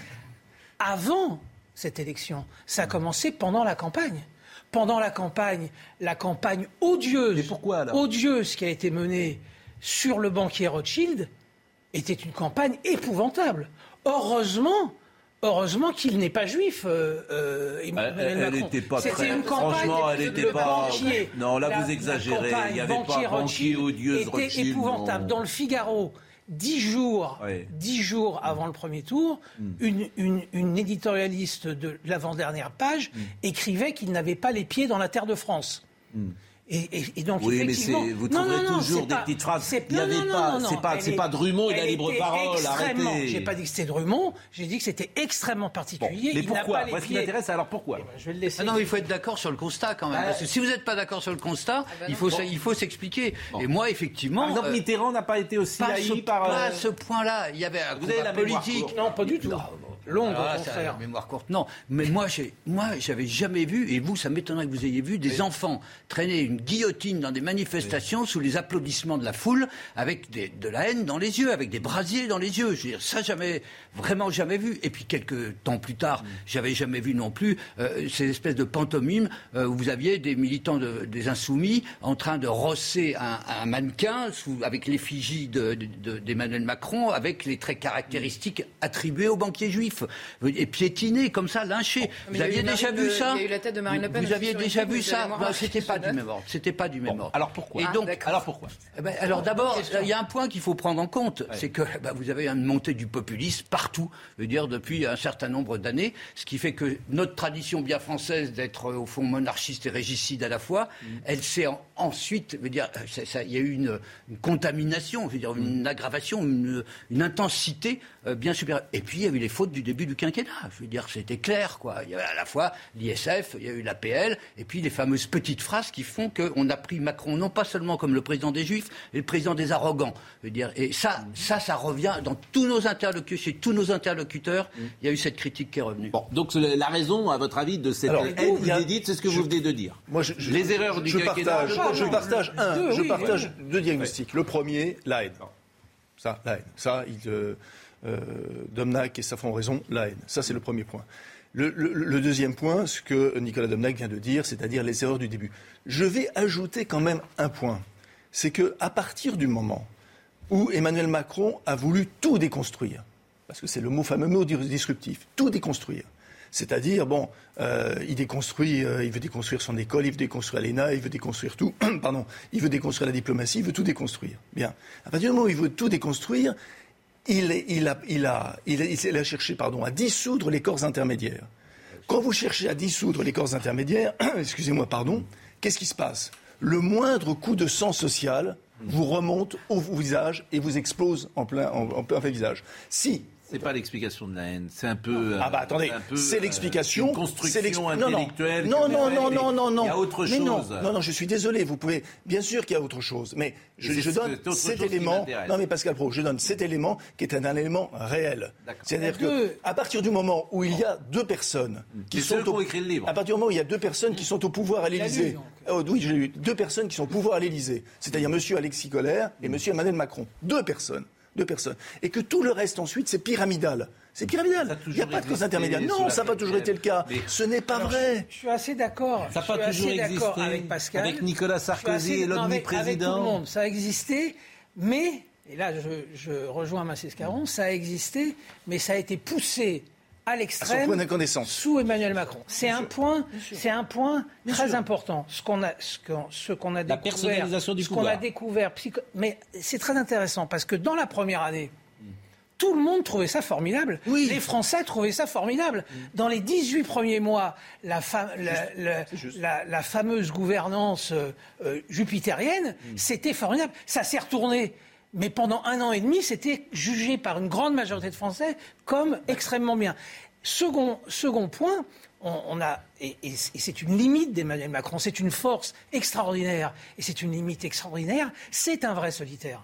avant cette élection. Ça a commencé pendant la campagne. Pendant la campagne, la campagne odieuse, Mais pourquoi, alors? odieuse qui a été menée sur le banquier Rothschild était une campagne épouvantable. Heureusement, heureusement qu'il n'est pas juif. euh, euh, Emmanuel Elle- n'était pas C'était très- une campagne franchement, elle le n'était pas- banquier, Non, là, la- vous exagérez. Il y avait pas banquier banquier Rothschild odieuse était Rothschild, épouvantable. non. Dans le Figaro, dix jours, Ouais. dix jours avant le premier tour, Hmm. une, une- une éditorialiste de l'avant-dernière page Hmm. écrivait qu'il n'avait pas les pieds dans la terre de France. Et, et- et donc, Oui, mais vous trouverez non, non, toujours des pas- petites phrases. c'est- Il y non, avait non, pas- c'est pas- c'est pas Drummond, il a elle libre parole, extrêmement- arrêtez. J'ai pas dit que c'était Drummond, j'ai dit que c'était extrêmement Bon, particulier. mais il pourquoi Moi, ce qui m'intéresse, alors pourquoi Je vais le laisser. Ah non, il faut être d'accord sur le constat quand même. Bah, parce que si vous n'êtes pas d'accord sur le constat, il faut, il faut s'expliquer. Et moi, effectivement. Par exemple, euh, Mitterrand n'a pas été aussi pas, haï par. pas euh, à ce point-là. Il y avait la politique. Non, pas du tout. Londres, Ah, au ça, contraire. la mémoire courte. Non, mais moi, j'ai, moi, j'avais jamais vu, et vous, ça m'étonnerait que vous ayez vu des enfants traîner une guillotine dans des manifestations sous les applaudissements de la foule, avec des- de la haine dans les yeux, avec des brasiers dans les yeux. Je veux dire, ça, jamais, vraiment jamais vu. Et puis quelques temps plus tard, j'avais jamais vu non plus euh, ces espèces de pantomimes euh, où vous aviez des militants de- des insoumis en train de rosser un, un mannequin sous, avec l'effigie de- de- de- d'Emmanuel Macron, avec les traits caractéristiques attribués aux banquiers juifs, et piétinés comme ça, lynchés. Il vous aviez déjà vu ça il y a eu la tête de Marine Le Pen Vous aviez déjà vu ça C'était pas du même ordre. C'était pas du même ordre. Alors pourquoi Et Ah, donc. Alors pourquoi eh ben, alors d'abord, il y a un point qu'il faut prendre en compte, c'est que bah, vous avez une montée du populisme partout, je veux dire depuis un certain nombre d'années, ce qui fait que notre tradition bien française d'être euh, au fond monarchiste et régicide à la fois, elle s'est en- ensuite, je veux dire, euh, il y a eu une, une contamination, je veux dire une aggravation, une, une intensité euh, bien supérieure. Et puis il y a eu les fautes du début du quinquennat, je veux dire, c'était clair quoi. Il y avait à la fois l'ISF, il y a eu l'APL, et puis les fameuses petites phrases qui font qu'on a pris Macron non pas seulement comme le président des Juifs, mais le président des arrogants. Je veux dire, et ça, ça, ça revient dans tous nos interlocuteurs, chez tous nos interlocuteurs, il y a eu cette critique qui est revenue. Bon, donc la raison, à votre avis, de cette Alors, haine inédite, c'est ce que vous venez de dire. Moi, je, je- Les erreurs du je partage, je- je partage un, Deux, je oui, partage deux diagnostics. Le premier, la haine. Ça, la haine. Ça, il, euh, euh, Domnac et Safran ont raison, la haine. Ça, c'est le premier point. Le, deuxième point, ce que Nicolas Domnac vient de dire, c'est-à-dire les erreurs du début. Je vais ajouter quand même un point. C'est que à partir du moment où Emmanuel Macron a voulu tout déconstruire, parce que c'est le mot fameux mot disruptif, tout déconstruire. C'est-à-dire, bon, euh, il déconstruit, euh, il veut déconstruire son école, il veut déconstruire l'ENA, il veut déconstruire tout, pardon, il veut déconstruire la diplomatie, il veut tout déconstruire. Bien. À partir du moment où il veut tout déconstruire, il, a, cherché à dissoudre les corps intermédiaires. Quand vous cherchez à dissoudre les corps intermédiaires, excusez-moi, pardon, qu'est-ce qui se passe? Le moindre coup de sang social vous remonte au visage et vous explose en plein visage. Si C'est pas l'explication de la haine, c'est un peu. ah bah attendez, c'est euh, l'explication. une construction c'est l'ex- non, non. intellectuelle. Non, non, non, non, non, non. Il y a autre Mais chose. non, non, non, je suis désolé. Vous pouvez, bien sûr qu'il y a autre chose, mais je, donne cet qui élément. Non, mais Pascal Pro, je donne cet élément qui est un, un élément réel. C'est-à-dire que à partir du moment où il y a deux personnes qui C'est sont qui au- écrit le livre. à partir du moment où il y a deux personnes qui sont au pouvoir à l'Élysée. Oh, oui, j'ai lu deux personnes qui sont au pouvoir à l'Élysée, c'est-à-dire Monsieur Alexis Collère et Monsieur Emmanuel Macron. Deux personnes. Deux personnes. Et que tout le reste ensuite, c'est pyramidal. C'est pyramidal. Il n'y a pas de cause intermédiaire. Non, ça n'a pas toujours été le cas. Mais- Ce n'est pas Alors, vrai. Je, je suis assez d'accord. Ça n'a pas toujours existé. avec Pascal. Avec Nicolas Sarkozy assez- et non, avec- Avec tout l'omniprésident. le monde, ça a existé, mais, et là je, je rejoins Massé Caron, ça a existé, mais ça a été poussé à l'extrême sous Emmanuel Macron. C'est un point, c'est un point très important. Ce qu'on a, ce qu'on, a La découvert, personnalisation du ce qu'on pouvoir. a découvert, psycho- mais c'est très intéressant parce que dans la première année. Tout le monde trouvait ça formidable. Les Français trouvaient ça formidable. Dans les 18 premiers mois, la, fa- la- la- la- la fameuse gouvernance euh, euh, jupitérienne, c'était formidable. Ça s'est retourné. Mais pendant un an et demi, c'était jugé par une grande majorité de Français comme extrêmement bien. Second, point, et, et c'est une limite d'Emmanuel Macron, c'est une force extraordinaire, et c'est une limite extraordinaire, c'est un vrai solitaire.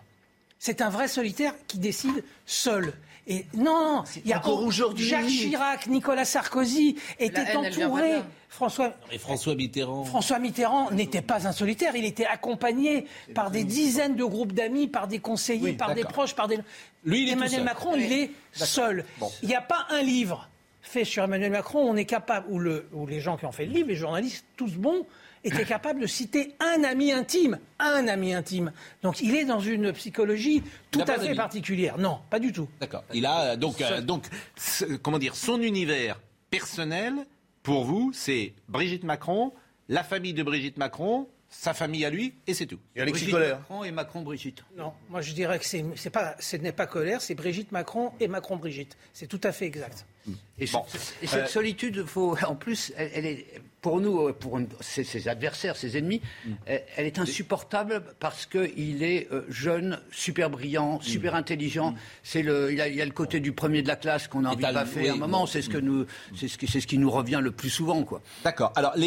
C'est un vrai solitaire qui décide seul. Et non, non, il y a encore aujourd'hui. Jacques Chirac, Nicolas Sarkozy étaient haine, entourés. François, Et François Mitterrand. François Mitterrand n'était pas un solitaire, il était accompagné par des dizaines de groupes d'amis, par des conseillers, Oui, par des proches, par des. Lui, il est tout Emmanuel seul. Macron, il est seul. Il n'y a pas un livre fait sur Emmanuel Macron, on est capable, ou, le, ou les gens qui ont fait le livre, les journalistes, tous bons, étaient capables de citer un ami intime. Un ami intime. Donc il est dans une psychologie tout à fait particulière. Non, pas du tout. D'accord. Il a euh, donc, euh, donc ce- comment dire, son univers personnel, pour vous, c'est Brigitte Macron, la famille de Brigitte Macron, sa famille à lui, et c'est tout. Et Alexis Brigitte Collère. Macron et Macron Brigitte. Non, moi je dirais que c'est, c'est pas, ce n'est pas colère, c'est Brigitte Macron et Macron Brigitte. C'est tout à fait exact. Et, Bon. ce- et cette solitude, faut, en plus, elle, elle est pour nous, euh, pour une- ses, ses adversaires, ses ennemis, Mm. euh, elle est insupportable parce qu'il est euh, jeune, super brillant, Mm. super intelligent. C'est le, il, a, il a le côté du premier de la classe qu'on a envie de baffer oui, à un moment. bon. C'est ce que nous, c'est ce qui, c'est ce qui nous revient le plus souvent, quoi. D'accord. Alors, il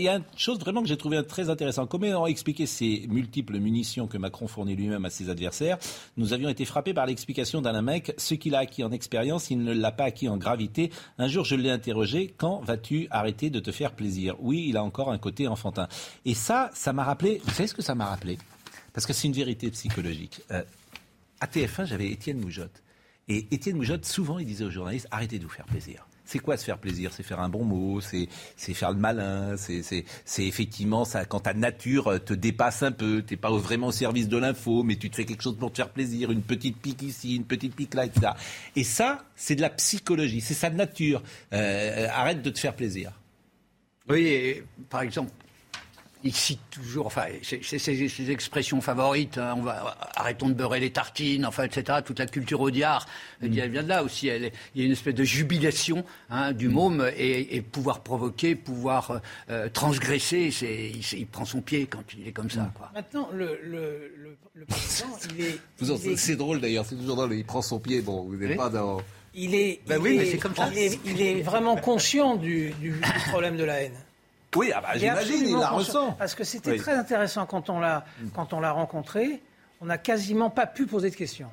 y a une chose vraiment que j'ai trouvé très intéressant. Comment expliquer ces multiples munitions que Macron fournit lui-même à ses adversaires? Nous avions été frappés par l'explication d'Alain Mec. Ce qu'il a acquis en expérience, il ne l'a pas acquis en gravité. Un jour, je l'ai interrogé. Quand vas-tu arrêter de te faire plaisir Oui, il a encore un côté enfantin. Et ça, ça m'a rappelé. Vous savez ce que ça m'a rappelé? Parce que c'est une vérité psychologique. Euh, à TF1, j'avais Étienne Moujotte. Et Étienne Moujotte, souvent, il disait aux journalistes arrêtez de vous faire plaisir. C'est quoi se faire plaisir? C'est faire un bon mot, c'est faire le malin, c'est effectivement ça quand ta nature euh, te dépasse un peu, t'es pas vraiment au service de l'info, mais tu te fais quelque chose pour te faire plaisir, une petite pique ici, une petite pique là, etc. Et ça, c'est de la psychologie, c'est sa nature. Euh, arrête de te faire plaisir. Oui, et, par exemple, il cite toujours, enfin, c'est ses, expressions favorites. hein, on va arrêtons de beurrer les tartines, enfin, etc. Toute la culture audiard, elle Mm. elle vient de là aussi. Elle il y a une espèce de jubilation hein, du môme et, et pouvoir provoquer, pouvoir euh, transgresser. c'est- Il, il prend son pied quand il est comme Mm. ça, quoi. Maintenant, le, le, le, le président, il est. C'est drôle d'ailleurs, c'est toujours dans le, il prend son pied, bon, vous n'êtes Oui. pas dans... Il est, Ben il oui, est- mais c'est comme ça. Il est, il est vraiment conscient du, problème de la haine. Oui, ah bah, j'imagine, il la conscient. ressent. Parce que c'était Oui. très intéressant quand on l'a quand on l'a rencontré. On n'a quasiment pas pu poser de questions.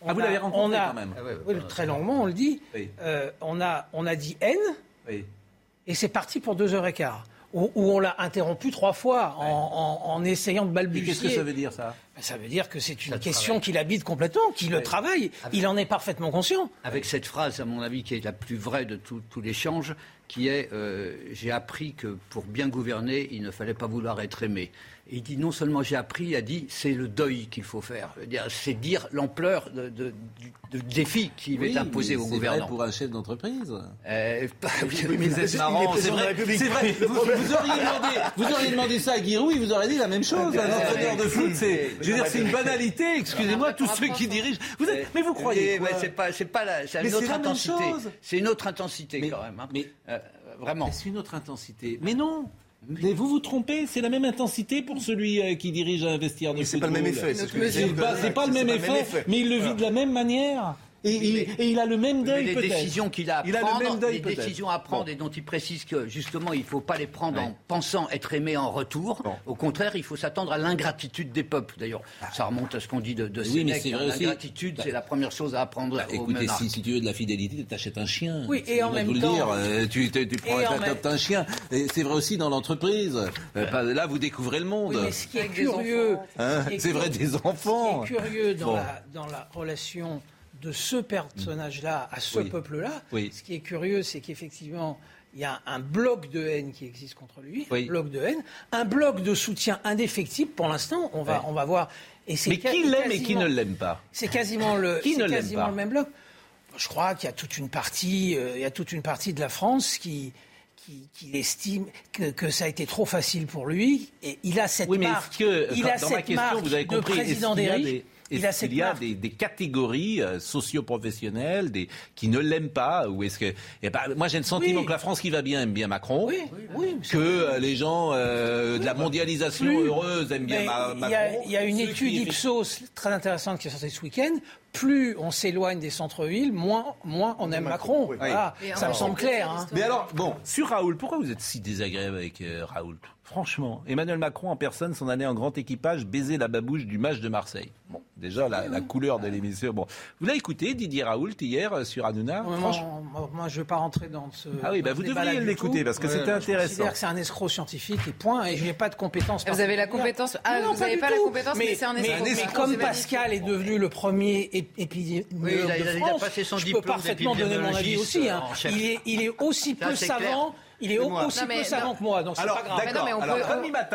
On Ah, vous a- l'avez rencontré on a- quand même. Ah oui, très longuement, on le dit. Oui. Euh, on a on a dit haine Oui. et c'est parti pour deux heures et quart. Où, où on l'a interrompu trois fois en, en- en essayant de balbutier. qu'est-ce que ça veut dire ça? Ben, Ça veut dire que c'est une Ça question qu'il habite complètement, qu'il le travaille. Il en est parfaitement conscient. Avec cette phrase, à mon avis, qui est la plus vraie de tout, tout l'échange, qui est euh, J'ai appris que pour bien gouverner, il ne fallait pas vouloir être aimé. Et il dit non seulement j'ai appris, il a dit c'est le deuil qu'il faut faire. C'est dire l'ampleur de, de- du de défi qui va être imposé c'est gouvernants. vrai pour un chef d'entreprise. Euh, Oui, mais Vous êtes marrant, c'est vrai. Vrai. Vous, vous auriez demandé, vous auriez demandé ça à Giroud, il vous aurait dit la même chose. Un entraîneur de foot, c'est, je veux dire, c'est une banalité. Excusez-moi, tous ceux qui dirigent. Vous êtes, mais vous croyez quoi c'est pas, c'est pas la, c'est une autre intensité. C'est une autre intensité quand même. hein. mais- Euh, vraiment. C'est une autre intensité. Mais non. Mais vous vous trompez, c'est la même intensité pour celui euh, qui dirige un vestiaire de Mais c'est pas le même effet, c'est pas, le même pas le même effet, effet. mais il le vit de la même manière. Et, il- et il a le même deuil les peut-être. décisions qu'il a à Il a le prendre, même deuil les décisions à prendre Bon. et dont il précise que justement il ne faut pas les prendre Ouais. en pensant être aimé en retour. Bon. Au contraire, il faut s'attendre à l'ingratitude des peuples. D'ailleurs, ça remonte à ce qu'on dit de, de Oui, mais Sénèque, c'est hein. vrai aussi. L'ingratitude, Bah, c'est la première chose à apprendre Bah, écoutez, si, si tu veux de la fidélité, t'achètes un chien. Oui, et en même de vous le temps- dire. Euh, tu, tu, tu prends Et un chien. Et c'est vrai aussi dans l'entreprise. Euh, là, vous découvrez le monde. Oui, mais ce qui est des curieux, Hein, c'est vrai des enfants. Ce qui est curieux dans, Bon. la, dans la relation de ce personnage-là à ce Oui. peuple-là, Oui. ce qui est curieux, c'est qu'effectivement, il y a un bloc de haine qui existe contre lui, Oui. un bloc de haine, un bloc de soutien indéfectible pour l'instant. On va, on va voir. Et c'est Mais qui l'aime et qui ne l'aime pas C'est quasiment le, Qui ne quasiment pas le même bloc. Je crois qu'il y a toute une partie, euh, il y a toute une partie de la France qui estime que, que ça a été trop facile pour lui. Et il a cette Oui, mais marque. que, il dans, a question, vous avez compris, président des riches. des, est-ce qu'il y a des, des catégories euh, socio-professionnelles des, qui ne l'aiment pas ou est-ce que eh ben, moi j'ai le sentiment Oui. que la France qui va bien aime bien Macron Oui, oui. que euh, les gens euh, de la mondialisation Plus- heureuse aiment bien Mais Ma- il Macron y a- il y a, une qui, étude effectivement, Ipsos très intéressante qui est sortie ce week-end. Plus on s'éloigne des centres-villes, moins, moins on aime Macron. oui. Voilà. Et Ça me semble clair. hein. Mais alors, bon, sur Raoul, pourquoi vous êtes si désagréable avec euh, Raoul? Franchement, Emmanuel Macron en personne s'en allait en grand équipage baiser la babouche du match de Marseille. Bon, déjà, la, la couleur de l'émission. Bon, vous l'avez écouté, Didier Raoult, hier, euh, sur Hanouna? Moi, Franchement- moi, moi, je ne veux pas rentrer dans ce. Ah oui, bah, vous devriez l'écouter, parce que c'était Je intéressant. considère que c'est un escroc scientifique et point, et je n'ai pas de compétences. Vous avez la compétence- ah, Non, vous avez du pas la tout. compétence, mais c'est un escroc. Mais, mais comme. Pascal est devenu le premier ép- épidémiologue Oui, il a- il a- de il a France, passé son je peux diplôme parfaitement donner mon avis aussi. hein. chef. Il, est, il est aussi peu savant. Il est aussi Non, mais peu savant non. que moi, donc c'est Alors, pas grave. Mais non, mais on Alors, peut-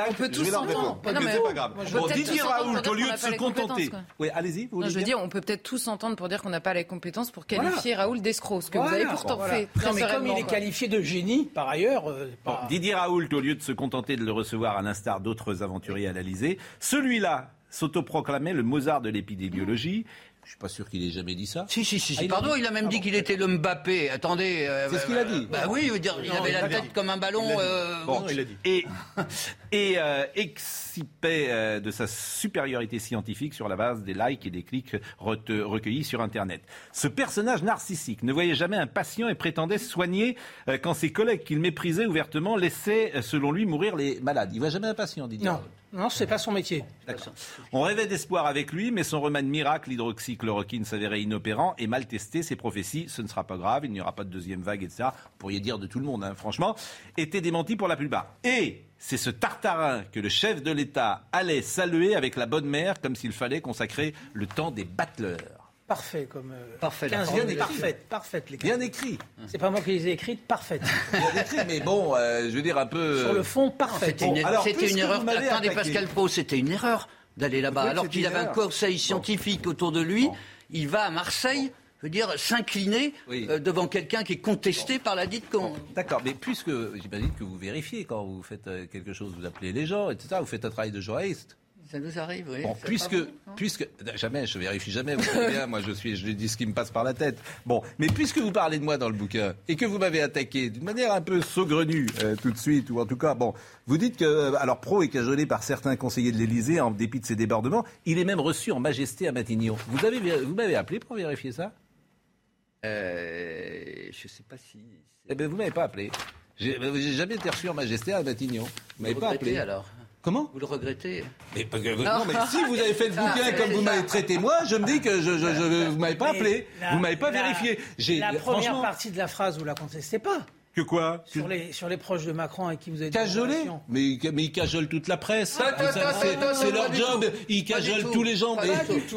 on peut tous s'entendre. répondre. Mais non, Ok, mais c'est pas grave. moi, je Bon, Didier dire au lieu qu'on de n'a se contenter. Oui, allez-y, je veux dire on peut peut-être tous s'entendre pour dire qu'on n'a pas les compétences pour qualifier Raoul d'escroc, ce que vous avez pourtant fait. Non, mais comme il est qualifié de génie, par ailleurs, euh, Didier Raoult, au lieu de se contenter de le recevoir à l'instar d'autres aventuriers à l'Elysée, celui-là s'autoproclamait le Mozart de l'épidémiologie. Je suis pas sûr qu'il ait jamais dit ça. Si, si, si. Ah, si. il Pardon, dit il a même dit qu'il était le Mbappé. Attendez. euh, C'est ce qu'il a dit. Bah oui, il veut dire, il Non, avait il la tête dit. comme un ballon. Il a dit. euh, Bon, bon, Et, et euh, excipait euh, de sa supériorité scientifique sur la base des likes et des clics recueillis sur Internet. Ce personnage narcissique ne voyait jamais un patient et prétendait soigner euh, quand ses collègues qu'il méprisait ouvertement laissaient, euh, selon lui, mourir les malades. Il voit jamais un patient, Didier. Non, non, c'est pas son métier. On rêvait d'espoir avec lui, mais son remède miracle, l'hydroxychloroquine, s'avérait inopérant et mal testé. Ses prophéties, ce ne sera pas grave, il n'y aura pas de deuxième vague, etc. Vous pourriez dire de tout le monde, hein, franchement, étaient démentis pour la plupart. Et c'est ce tartarin que le chef de l'État allait saluer avec la bonne mère, comme s'il fallait consacrer le temps des battleurs. Parfait comme. euh, Parfait, la 15 formule. bien parfaite, parfaite les Bien écrit. C'est pas moi qui les ai écrites, parfaites. Bien écrit, mais bon, euh, je veux dire un peu. Sur le fond. C'était une, alors, c'était une erreur. vous m'avez Attendez, Pascal Pau, c'était une erreur d'aller là-bas. Alors qu'il avait un erreur. conseil scientifique autour de lui, il va à Marseille, je veux dire, s'incliner euh, devant quelqu'un qui est contesté par la dite con. D'accord, mais puisque j'imagine que vous vérifiez quand vous faites euh, quelque chose, vous appelez les gens, etc. Vous faites un travail de journaliste. Ça nous arrive, oui. Bon, puisque, bon, puisque, jamais, je vérifie jamais, vous savez bien, moi je suis, je dis ce qui me passe par la tête. Bon, mais puisque vous parlez de moi dans le bouquin et que vous m'avez attaqué d'une manière un peu saugrenue euh, tout de suite, ou en tout cas, bon, vous dites que, euh, alors Pro est cajolé par certains conseillers de l'Élysée en dépit de ses débordements, il est même reçu en majesté à Matignon. Vous avez, vous m'avez appelé pour vérifier ça? Euh, je sais pas si. Eh ben, vous m'avez pas appelé. J'ai j'ai jamais été reçu en majesté à Matignon. Vous m'avez pas appelé. alors? Comment Vous le regrettez Mais, parce que- non, mais si vous avez fait le bouquin comme vous m'avez traité moi, je me dis que je, je, je- vous m'avez pas appelé, la- vous m'avez pas la- vérifié. J'ai La première franchement partie de la phrase, vous la contestez pas. Que quoi Sur les, sur les proches de Macron avec qui vous avez des Cajolé mais, mais ils cajolent toute la presse. Savez, attends, c'est- attends, leur job. tout. Ils cajolent tous les gens. Mais,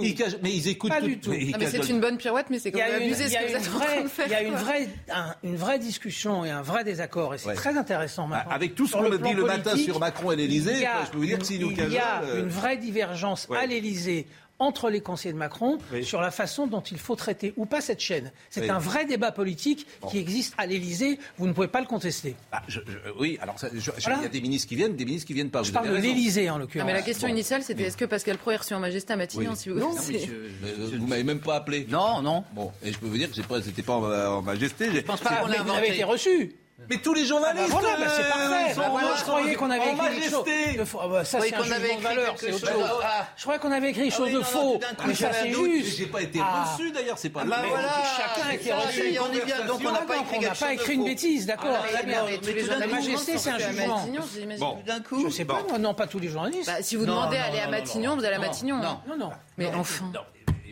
ils cajolent- mais ils écoutent Pas tout. du tout. c'est cajolent- une bonne pirouette, mais c'est quand Il y a même une, abusé il ce y a que vous une êtes en train vraie, de faire. il y a une vraie, un- une vraie discussion et un vrai désaccord. Et c'est Ouais. très intéressant maintenant. Avec tout ce qu'on me dit le matin sur Macron et l'Élysée, il y a quoi, je peux vous dire que s'ils nous une- Il y a cajolent, euh, une vraie divergence à l'Élysée entre les conseillers de Macron sur la façon dont il faut traiter ou pas cette chaîne. C'est Oui. un vrai débat politique qui existe à l'Élysée. Vous ne pouvez pas le contester. Ah, je- je- oui, alors il Voilà. y a des ministres qui viennent, des ministres qui viennent pas. Je vous parle de l'Élysée en l'occurrence. mais la question Bon. initiale, c'était est-ce que Pascal Pro est reçu en majesté à Matignon, Oui. si vous Non, mais euh, vous m'avez même pas appelé. Non, non. Bon, et je peux vous dire que j'ai pas, c'était pas en, en majesté. Je pense pas qu'on vous inventé. avez été reçu. Mais tous les journalistes, Ah bah voilà, bah c'est parfait. ils sont Bah voilà, je croyais qu'on avait écrit quelque chose majesté. de faux. Ah bah ça, Oui, c'est un qu'on avait jugement de écrit valeur, c'est autre chose. Ah. Je croyais qu'on avait écrit quelque chose oui, de non, faux. Mais ça, c'est juste. J'ai pas été Ah. reçu d'ailleurs, c'est pas Ah bah le- voilà, chacun a c'est été reçu. on est bien, donc on n'a pas écrit on n'a pas écrit une bêtise, d'accord. Ah, mais mais La majesté, c'est un jugement. Bon. D'un coup. Je sais pas, moi, non, pas tous les journalistes. Bah, si vous demandez à aller à non, Matignon, vous allez à Matignon. non. Non, non. Mais enfin.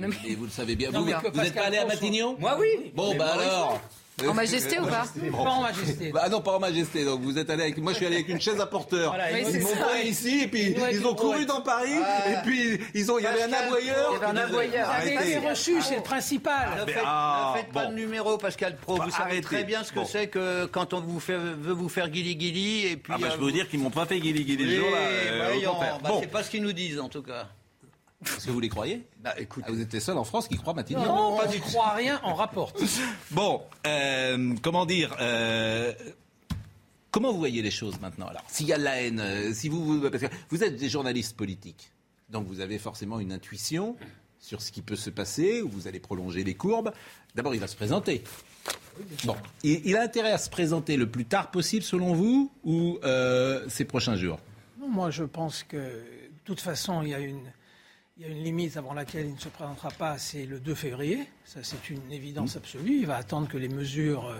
Mais, mais vous le savez bien, vous, mais vous n'êtes pas allé à Matignon? Moi, oui. Bon, bah alors. En majesté ou pas Pas en majesté. Bah non, pas en majesté. Donc vous êtes allé avec. Moi, je suis allé avec une chaise à porteur. Voilà, ils m'ont pris ici et puis Ouais, ils ont couru dans Paris et puis ils ont. Il y avait un aboyeur. il y avait un aboyeur. Vous avez été reçu, c'est le principal. Ne faites, ah, ne faites pas bon. de numéro, Pascal Pro. Bah, Vous savez arrêtez. très bien ce que Bon. c'est que quand on vous fait, veut vous faire guili-guili et puis. Ah bah, je euh, peux vous dire qu'ils m'ont pas fait guili guili euh, bah, Bon, c'est pas ce qu'ils nous disent en tout cas. Est-ce que vous les croyez Bah écoute, Ah, Vous êtes les seuls en France qui croient Matignon. Non, pas du tout. croit à rien, on rapporte. Bon, euh, comment dire euh, Comment vous voyez les choses maintenant Alors, s'il y a de la haine, euh, si vous, vous- parce que vous êtes des journalistes politiques, donc vous avez forcément une intuition sur ce qui peut se passer, où vous allez prolonger les courbes. D'abord, il va se présenter. Bon, il, il a intérêt à se présenter le plus tard possible, selon vous, ou euh, ces prochains jours? Non, Moi, je pense que, de toute façon, il y a une, il y a une limite avant laquelle il ne se présentera pas, c'est le 2 février. Ça, c'est une évidence absolue. Il va attendre que les mesures, euh,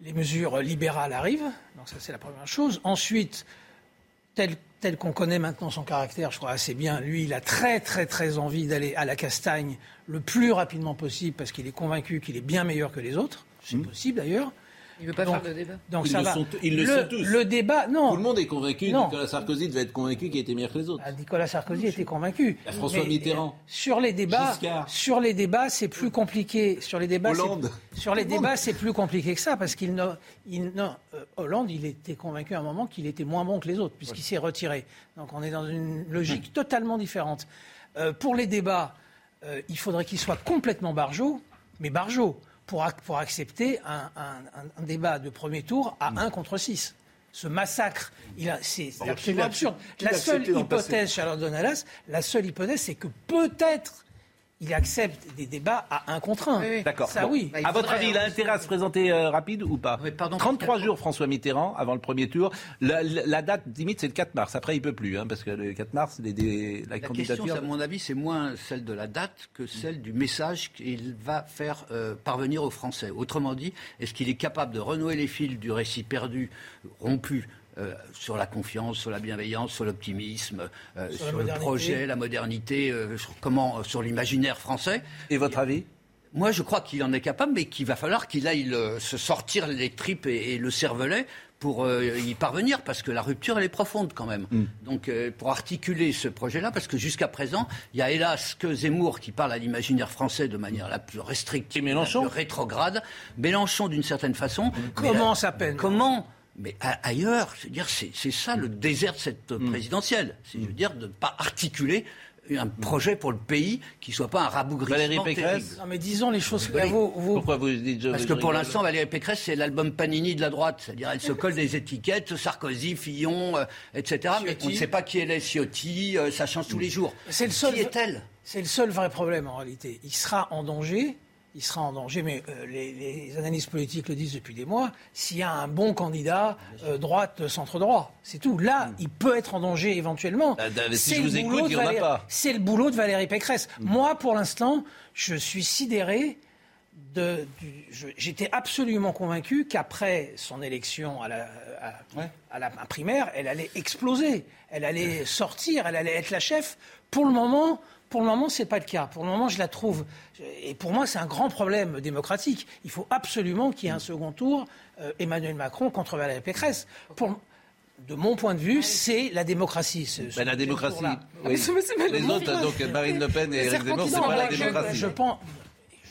les mesures libérales arrivent. Donc, ça, c'est la première chose. Ensuite, tel, tel qu'on connaît maintenant son caractère, je crois assez bien, lui, il a très, très, très envie d'aller à la castagne le plus rapidement possible parce qu'il est convaincu qu'il est bien meilleur que les autres. C'est possible d'ailleurs. Il ne veut pas Donc- faire de débat. Donc Ils ça le va. sont- ils le le, sont tous. le débat, non. Tout le monde est convaincu. Non. Nicolas Sarkozy devait être convaincu qu'il était meilleur que les autres. Ah, Nicolas Sarkozy était convaincu. Ah, François Mais, Mitterrand. euh, Sur les débats, Giscard. sur les débats, c'est plus compliqué. Sur les débats, c'est- Hollande. sur les débats, c'est plus compliqué que ça parce qu'il il euh, Hollande, il était convaincu à un moment qu'il était moins bon que les autres puisqu'il s'est retiré. Donc on est dans une logique totalement différente. Euh, pour les débats, euh, il faudrait qu'il soit complètement barjot, mais barjot pour, ac- pour accepter un, un- un- un débat de premier tour à 1 contre 6. ce massacre, c'est absolument absurde. La seule hypothèse, Charlotte Donalas, la seule hypothèse, c'est que peut-être il accepte des débats à un contre un. D'accord. Ça, Bon. oui. à votre avis, il a intérêt à se présenter euh, rapide ou pas pardon. 33 jours, François Mitterrand, avant le premier tour. La, la- la date limite, c'est le 4 mars. Après, il peut plus, hein, parce que le 4 mars, les, des- la, La candidature. question, à mon avis, c'est moins celle de la date que celle du message qu'il va faire euh, parvenir aux Français. Autrement dit, est-ce qu'il est capable de renouer les fils du récit perdu, rompu euh, sur la confiance, sur la bienveillance, sur l'optimisme, euh, Sur le projet, la modernité, euh, sur comment, sur l'imaginaire français. Et votre avis? Moi, je crois qu'il en est capable, mais qu'il va falloir qu'il aille le- se sortir les tripes et, et le cervelet pour euh, y parvenir, parce que la rupture, elle est profonde quand même. Mm. Donc, euh, pour articuler ce projet-là, parce que jusqu'à présent, il y a hélas que Zemmour qui parle à l'imaginaire français de manière la plus restrictive, Mélenchon la plus rétrograde. Mélenchon, d'une certaine façon. la- à peine. Comment mais a- ailleurs, c'est dire c'est c'est ça le désert de cette Mm. présidentielle, c'est je veux dire de ne pas articuler un projet pour le pays qui soit pas un rabougrissement Valérie Pécresse terrible. Non, mais disons les choses. Rigolez. Vous, vous- Pourquoi vous dites je Parce que pour l'instant, Valérie Pécresse, c'est l'album Panini de la droite. C'est-à-dire, elle se colle des étiquettes, Sarkozy, Fillon, euh, etc. Mais on ne sait pas qui elle est, Ciotti, euh, ça change tous les jours. C'est le seul. Qui est-elle? C'est le seul vrai problème en réalité. Il sera en danger. Il sera en danger, mais euh, les, les analystes politiques le disent depuis des mois. S'il y a un bon candidat euh, droite, centre droit, c'est tout. Là, il peut être en danger éventuellement. Ah, David, si je vous écoute, il y de en a pas. C'est le boulot de Valérie Pécresse. Moi, pour l'instant, je suis sidéré. J'étais absolument convaincu qu'après son élection à la, à, à la primaire, elle allait exploser, elle allait sortir, elle allait être la chef. Pour le moment, pour le moment, c'est pas le cas. Pour le moment, je la trouve. Et pour moi, c'est un grand problème démocratique. Il faut absolument qu'il y ait un second tour, euh, Emmanuel Macron contre Valérie Pécresse. Pour, de mon point de vue, c'est la démocratie. ce- ce Ben, la démocratie. Les autres, donc Marine Le Pen et Éric Zemmour, c'est pas la je- démocratie. Je, pense,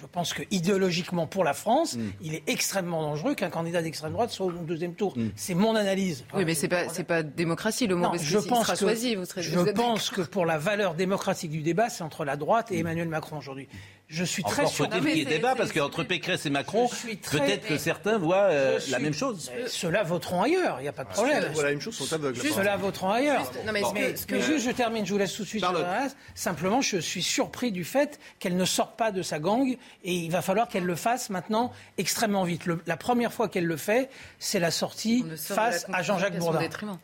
je pense que idéologiquement pour la France, Mm. il est extrêmement dangereux qu'un candidat d'extrême droite soit au deuxième tour. Mm. C'est mon analyse. Oui, mais c'est pas, c'est pas démocratie le mot, Non, parce je s'il pense sera que, choisi, vous serez je vous pense que pour la valeur démocratique du débat, c'est entre la droite et Emmanuel Macron aujourd'hui. Je suis très Encore surpris. faut-il qu'il y ait débat, parce qu'entre Pécresse et Macron, suis très- peut-être que certains voient euh, Je la suis- même chose. Ceux-là voteront ailleurs, il n'y a pas de problème. Ceux qui voient la même chose sont aveugles. Juste- Ceux-là voteront ailleurs. Juste- non, mais Bon. ce que- mais, que- mais juste, je termine, je vous laisse tout de suite. La. Simplement, je suis surpris du fait qu'elle ne sorte pas de sa gang et il va falloir qu'elle le fasse maintenant extrêmement vite. Le- la première fois qu'elle le fait, c'est la sortie de la face à Jean-Jacques Bourdin. détriment.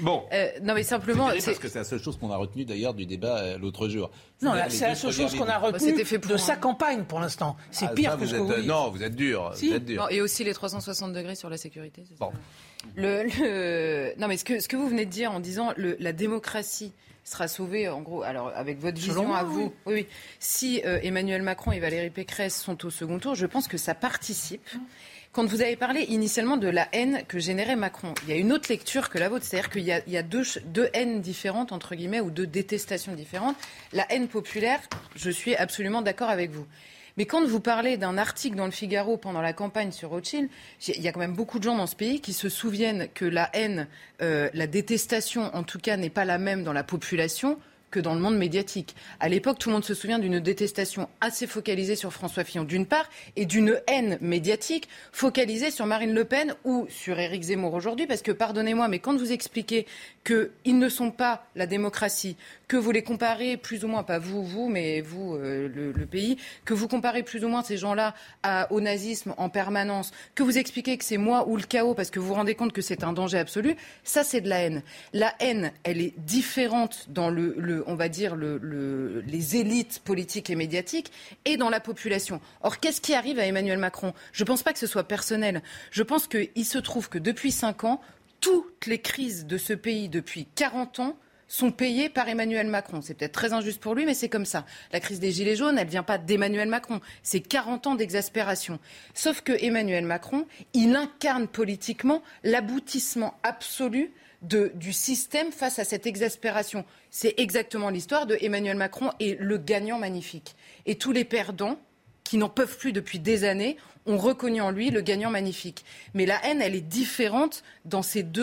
Bon. Euh, non, mais simplement, C'est parce que c'est la seule chose qu'on a retenue d'ailleurs du débat euh, l'autre jour. Non, c'est la seule chose qu'on a lignes. retenue c'était fait pour de un- sa campagne pour l'instant. C'est Ah, pire ça, que vous ce que vous dites. Non, vous êtes dur. Si. Vous êtes dur. Non, et aussi les 360 degrés sur la sécurité. ça Bon. Le, le- Non, mais ce que, ce que vous venez de dire en disant le, la démocratie sera sauvée, en gros, alors avec votre vision moi, à vous, oui, oui. si euh, Emmanuel Macron et Valérie Pécresse sont au second tour, je pense que ça participe. Quand vous avez parlé initialement de la haine que générait Macron, il y a une autre lecture que la vôtre, c'est-à-dire qu'il y a, deux, deux haines différentes, entre guillemets, ou deux détestations différentes. La haine populaire, je suis absolument d'accord avec vous. Mais quand vous parlez d'un article dans le Figaro pendant la campagne sur Rothschild, il y a quand même beaucoup de gens dans ce pays qui se souviennent que la haine, euh, la détestation, en tout cas, n'est pas la même dans la population que dans le monde médiatique. À l'époque, tout le monde se souvient d'une détestation assez focalisée sur François Fillon d'une part et d'une haine médiatique focalisée sur Marine Le Pen ou sur Éric Zemmour aujourd'hui parce que pardonnez-moi mais quand vous expliquez qu'ils ne sont pas la démocratie, que vous les comparez plus ou moins pas vous vous mais vous euh, le, pays, que vous comparez plus ou moins ces gens-là au nazisme en permanence, que vous expliquez que c'est moi ou le chaos parce que vous vous rendez compte que c'est un danger absolu, ça c'est de la haine. La haine, elle est différente dans le on va dire, le, le- les élites politiques et médiatiques et dans la population. Or, qu'est-ce qui arrive à Emmanuel Macron? Je ne pense pas que ce soit personnel. Je pense qu'il se trouve que depuis cinq ans, toutes les crises de ce pays depuis 40 ans sont payées par Emmanuel Macron. C'est peut-être très injuste pour lui, mais c'est comme ça. La crise des Gilets jaunes, elle ne vient pas d'Emmanuel Macron. C'est 40 ans d'exaspération. Sauf que Emmanuel Macron, il incarne politiquement l'aboutissement absolu de- du système face à cette exaspération. C'est exactement l'histoire de Emmanuel Macron et le gagnant magnifique. Et tous les perdants, qui n'en peuvent plus depuis des années, ont reconnu en lui le gagnant magnifique. Mais la haine, elle est différente dans ces deux,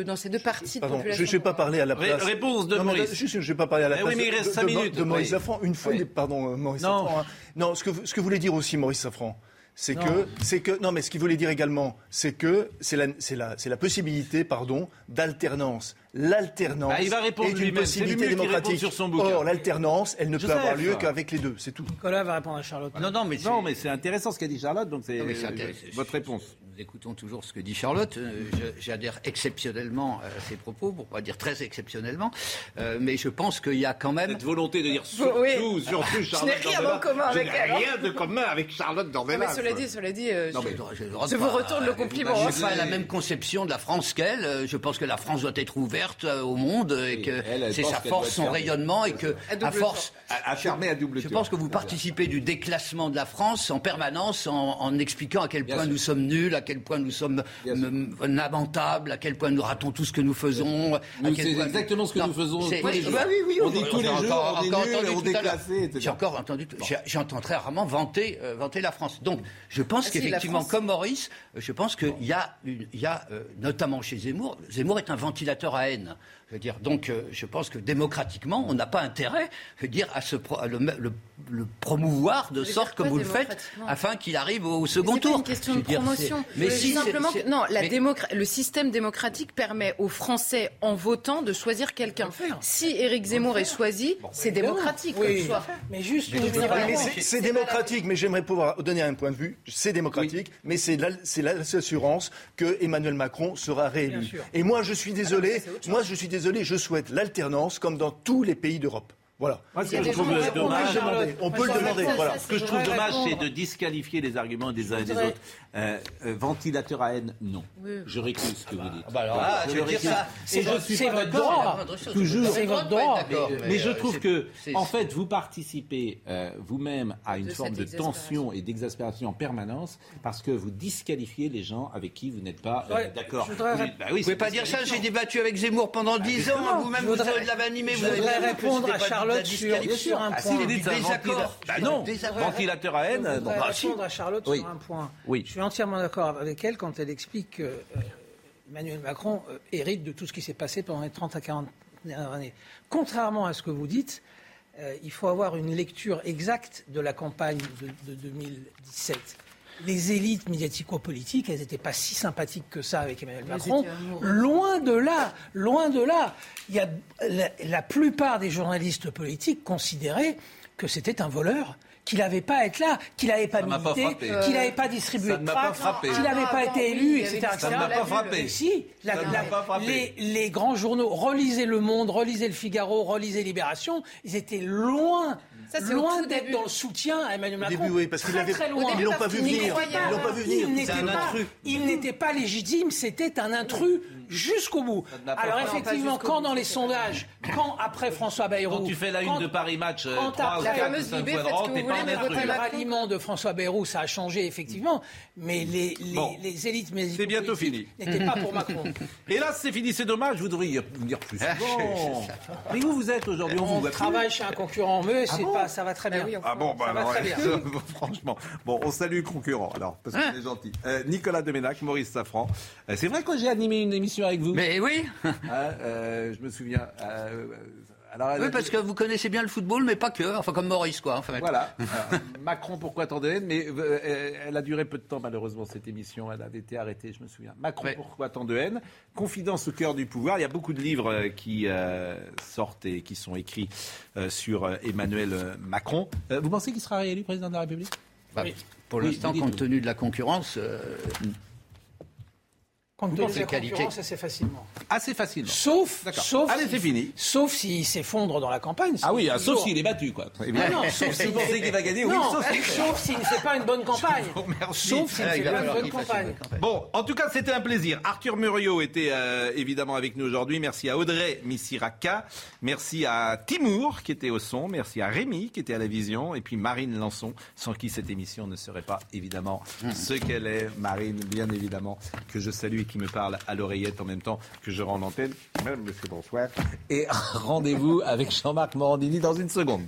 euh, dans ces deux parties de Pardon, population. je ne vais pas parler à la Ré- place. réponse de Non, mais Maurice. juste, je ne vais pas parler à la Eh place oui, mais il de- reste de, cinq de- minutes. de Maurice Oui. Safran. Une fois, Oui. pardon, euh, Maurice Non. Safran. hein. Non, ce que, ce que voulait dire aussi Maurice Safran, c'est que, c'est que, non, mais ce qu'il voulait dire également, c'est que c'est la, c'est la, c'est la possibilité, pardon, d'alternance. L'alternance Ah, il va répondre est une possibilité démocratique. sur son bouquin. Or, l'alternance, elle ne peut avoir lieu qu'avec les deux, c'est tout. Nicolas va répondre à Charlotte. Non, non, mais c'est- Non, mais c'est intéressant ce qu'a dit Charlotte, donc c'est euh, intéressant. votre réponse. Écoutons toujours ce que dit Charlotte. Euh, je- J'adhère exceptionnellement à ses propos, pour pas dire très exceptionnellement. Euh, mais je pense qu'il y a quand même. Cette volonté de dire surtout, Oui. surtout Je Charlotte n'ai rien Dornelas. en commun Je avec n'ai elle, hein. rien de commun avec Charlotte Dornelas. mais cela dit, cela dit, euh, Non, je, mais je- je- je vous retourne le compliment. Je n'ai pas la même conception de la France qu'elle. Euh, Je pense que la France doit être ouverte euh, au monde et Oui, que c'est sa force, son rayonnement et que, À force, À, à double je pense que vous participez du déclassement de la France en permanence en, en expliquant à quel point nous sommes nuls, à quel point nous sommes m- lamentables, à quel point nous ratons tout ce que nous faisons. c'est point- exactement ce que Non, nous faisons tous les jours. Bah oui, oui, On dit tous les j'ai jours, encore- on est déclassé. J'ai encore entendu, j'entends très rarement vanter, euh, vanter la France. Donc, je pense Ah qu'effectivement, comme Maurice, euh, je pense qu'il y a, une- il y a euh, notamment chez Zemmour, Zemmour est un ventilateur à haine. Je veux dire, donc, euh, je pense que démocratiquement, on n'a pas intérêt, je veux dire, à, se pro- à le, le- le promouvoir de sorte comme vous le faites, afin qu'il arrive au second C'est pas tour. une question de promotion. c'est- Mais si, c'est- simplement c'est- que non, la mais- le système démocratique permet aux Français, en votant, de choisir quelqu'un. Si Éric Zemmour est choisi, c'est démocratique. Oui, choix. mais juste Mais Mais c'est- c'est démocratique, mais j'aimerais pouvoir donner un point de vue. C'est démocratique, mais c'est la- c'est l'assurance que Emmanuel Macron sera réélu. Et moi, je suis désolé. Ah c'est chose. moi, je suis désolé. Je souhaite l'alternance comme dans tous les pays d'Europe. Voilà. Moi, ce que je trouve dommage, on peut le demander, voilà. Ce que je trouve dommage, c'est de disqualifier les arguments des uns et des autres. Euh, euh, ventilateur à haine, non. Oui. Je récuse ce que vous dites. bah alors là, Je veux dire ça, c'est votre droit. Toujours. C'est votre droit. Mais, mais, mais je euh, trouve que, en fait, vous participez euh, vous-même à une De forme de tension et d'exaspération en permanence parce que vous disqualifiez les gens avec qui vous n'êtes pas euh, Ouais, d'accord. voudrais Vous bah oui, Vous pouvez pas dire ça, j'ai débattu avec Zemmour pendant 10 ans, vous-même vous l'avez animé, je vous avez voudrais répondre à pas de la Charlotte sur- un Ah, point. si, Vous du dites ça, désaccord. Bah non, ventilateur à haine. Je voudrais bah, répondre à Charlotte sur un point. Oui. Je suis entièrement d'accord avec elle quand elle explique que euh, Emmanuel Macron euh, hérite de tout ce qui s'est passé pendant les 30 à 40 dernières années. Contrairement à ce que vous dites, euh, il faut avoir une lecture exacte de la campagne de, de 2017. Les élites médiatico-politiques, elles n'étaient pas si sympathiques que ça avec Emmanuel Macron. Loin de là, loin de là. Il y a, la, la plupart des journalistes politiques considéraient que c'était un voleur, qu'il n'avait pas à être là, qu'il n'avait pas milité, qu'il n'avait pas distribué Ça de tracts, qu'il n'avait pas Ah, été élu, etc. Ça ne m'a pas frappé. Mais si, la- Ça ne la- m'a pas frappé. les, les grands journaux, relisez Le Monde, relisez Le Figaro, relisez Libération, ils étaient loin, Ça, au loin d'être dans le soutien à Emmanuel Au Macron. début, oui, parce qu'ils l'ont pas vu venir. Ils l'ont pas vu venir. Il n'était pas légitime, c'était un intrus jusqu'au bout. Alors effectivement, quand dans les c'est sondages, quand après François Bayrou, Quand tu fais la une de Paris Match, euh, quand 3 ou après- La 4 fameuse ou 5 Libé, fois de faites ce rang, que t'es vous pas voulez, un mais intrus. votez le ralliement de François Bayrou, ça a changé effectivement, mais les, les, Bon. les élites C'est bientôt fini. n'étaient pas pour Macron. Hélas, c'est fini, c'est dommage, vous devriez venir plus souvent. Mais où vous êtes aujourd'hui On travaille chez un concurrent, mais c'est bon pas, ça va très bien. oui, on Ah bon, bah Ça va alors, très bien. franchement. Bon, on salue le concurrent, alors, parce qu'on est gentil. Euh, Nicolas Deménac, Maurice Safran. Euh, c'est vrai que j'ai animé une émission avec vous Mais oui, Hein, euh, Je me souviens. euh, alors, oui, parce dit- que vous connaissez bien le football, mais pas que, enfin comme Maurice, quoi. Enfin, Voilà. Alors, Macron, pourquoi tant de haine Mais euh, elle a duré peu de temps, malheureusement, cette émission. Elle avait été arrêtée, je me souviens. Macron, Ouais. pourquoi tant de haine? Confidence au cœur du pouvoir. Il y a beaucoup de livres qui euh, sortent et qui sont écrits euh, sur Emmanuel Macron. Euh, vous pensez qu'il sera réélu président de la République? Bah, pour Oui, l'instant, dites-nous. compte tenu de la concurrence, pensez la concurrence, assez facilement. Assez facilement. Sauf, D'accord. sauf, Allez, c'est fini. Sauf s'il s'effondre dans la campagne. Ah oui, ah, sauf s'il est battu, quoi. Non, non, sauf Si s'il vous pensez qu'il va gagner, oui, Non, sauf s'il- sauf s'il ne fait pas une bonne campagne. Sauf s'il ne Ah, fait pas une bonne campagne. Bon, en tout cas, c'était un plaisir. Arthur Muriot était euh, évidemment avec nous aujourd'hui. Merci à Audrey Missiraka. Merci à Timour qui était au son. Merci à Rémi qui était à la vision. Et puis Marine Lançon, sans qui cette émission ne serait pas évidemment ce qu'elle est. Marine, bien évidemment, que je salue qui me parle à l'oreillette en même temps que je rends l'antenne. Monsieur, bonsoir. Et rendez-vous avec Jean-Marc Morandini dans une seconde.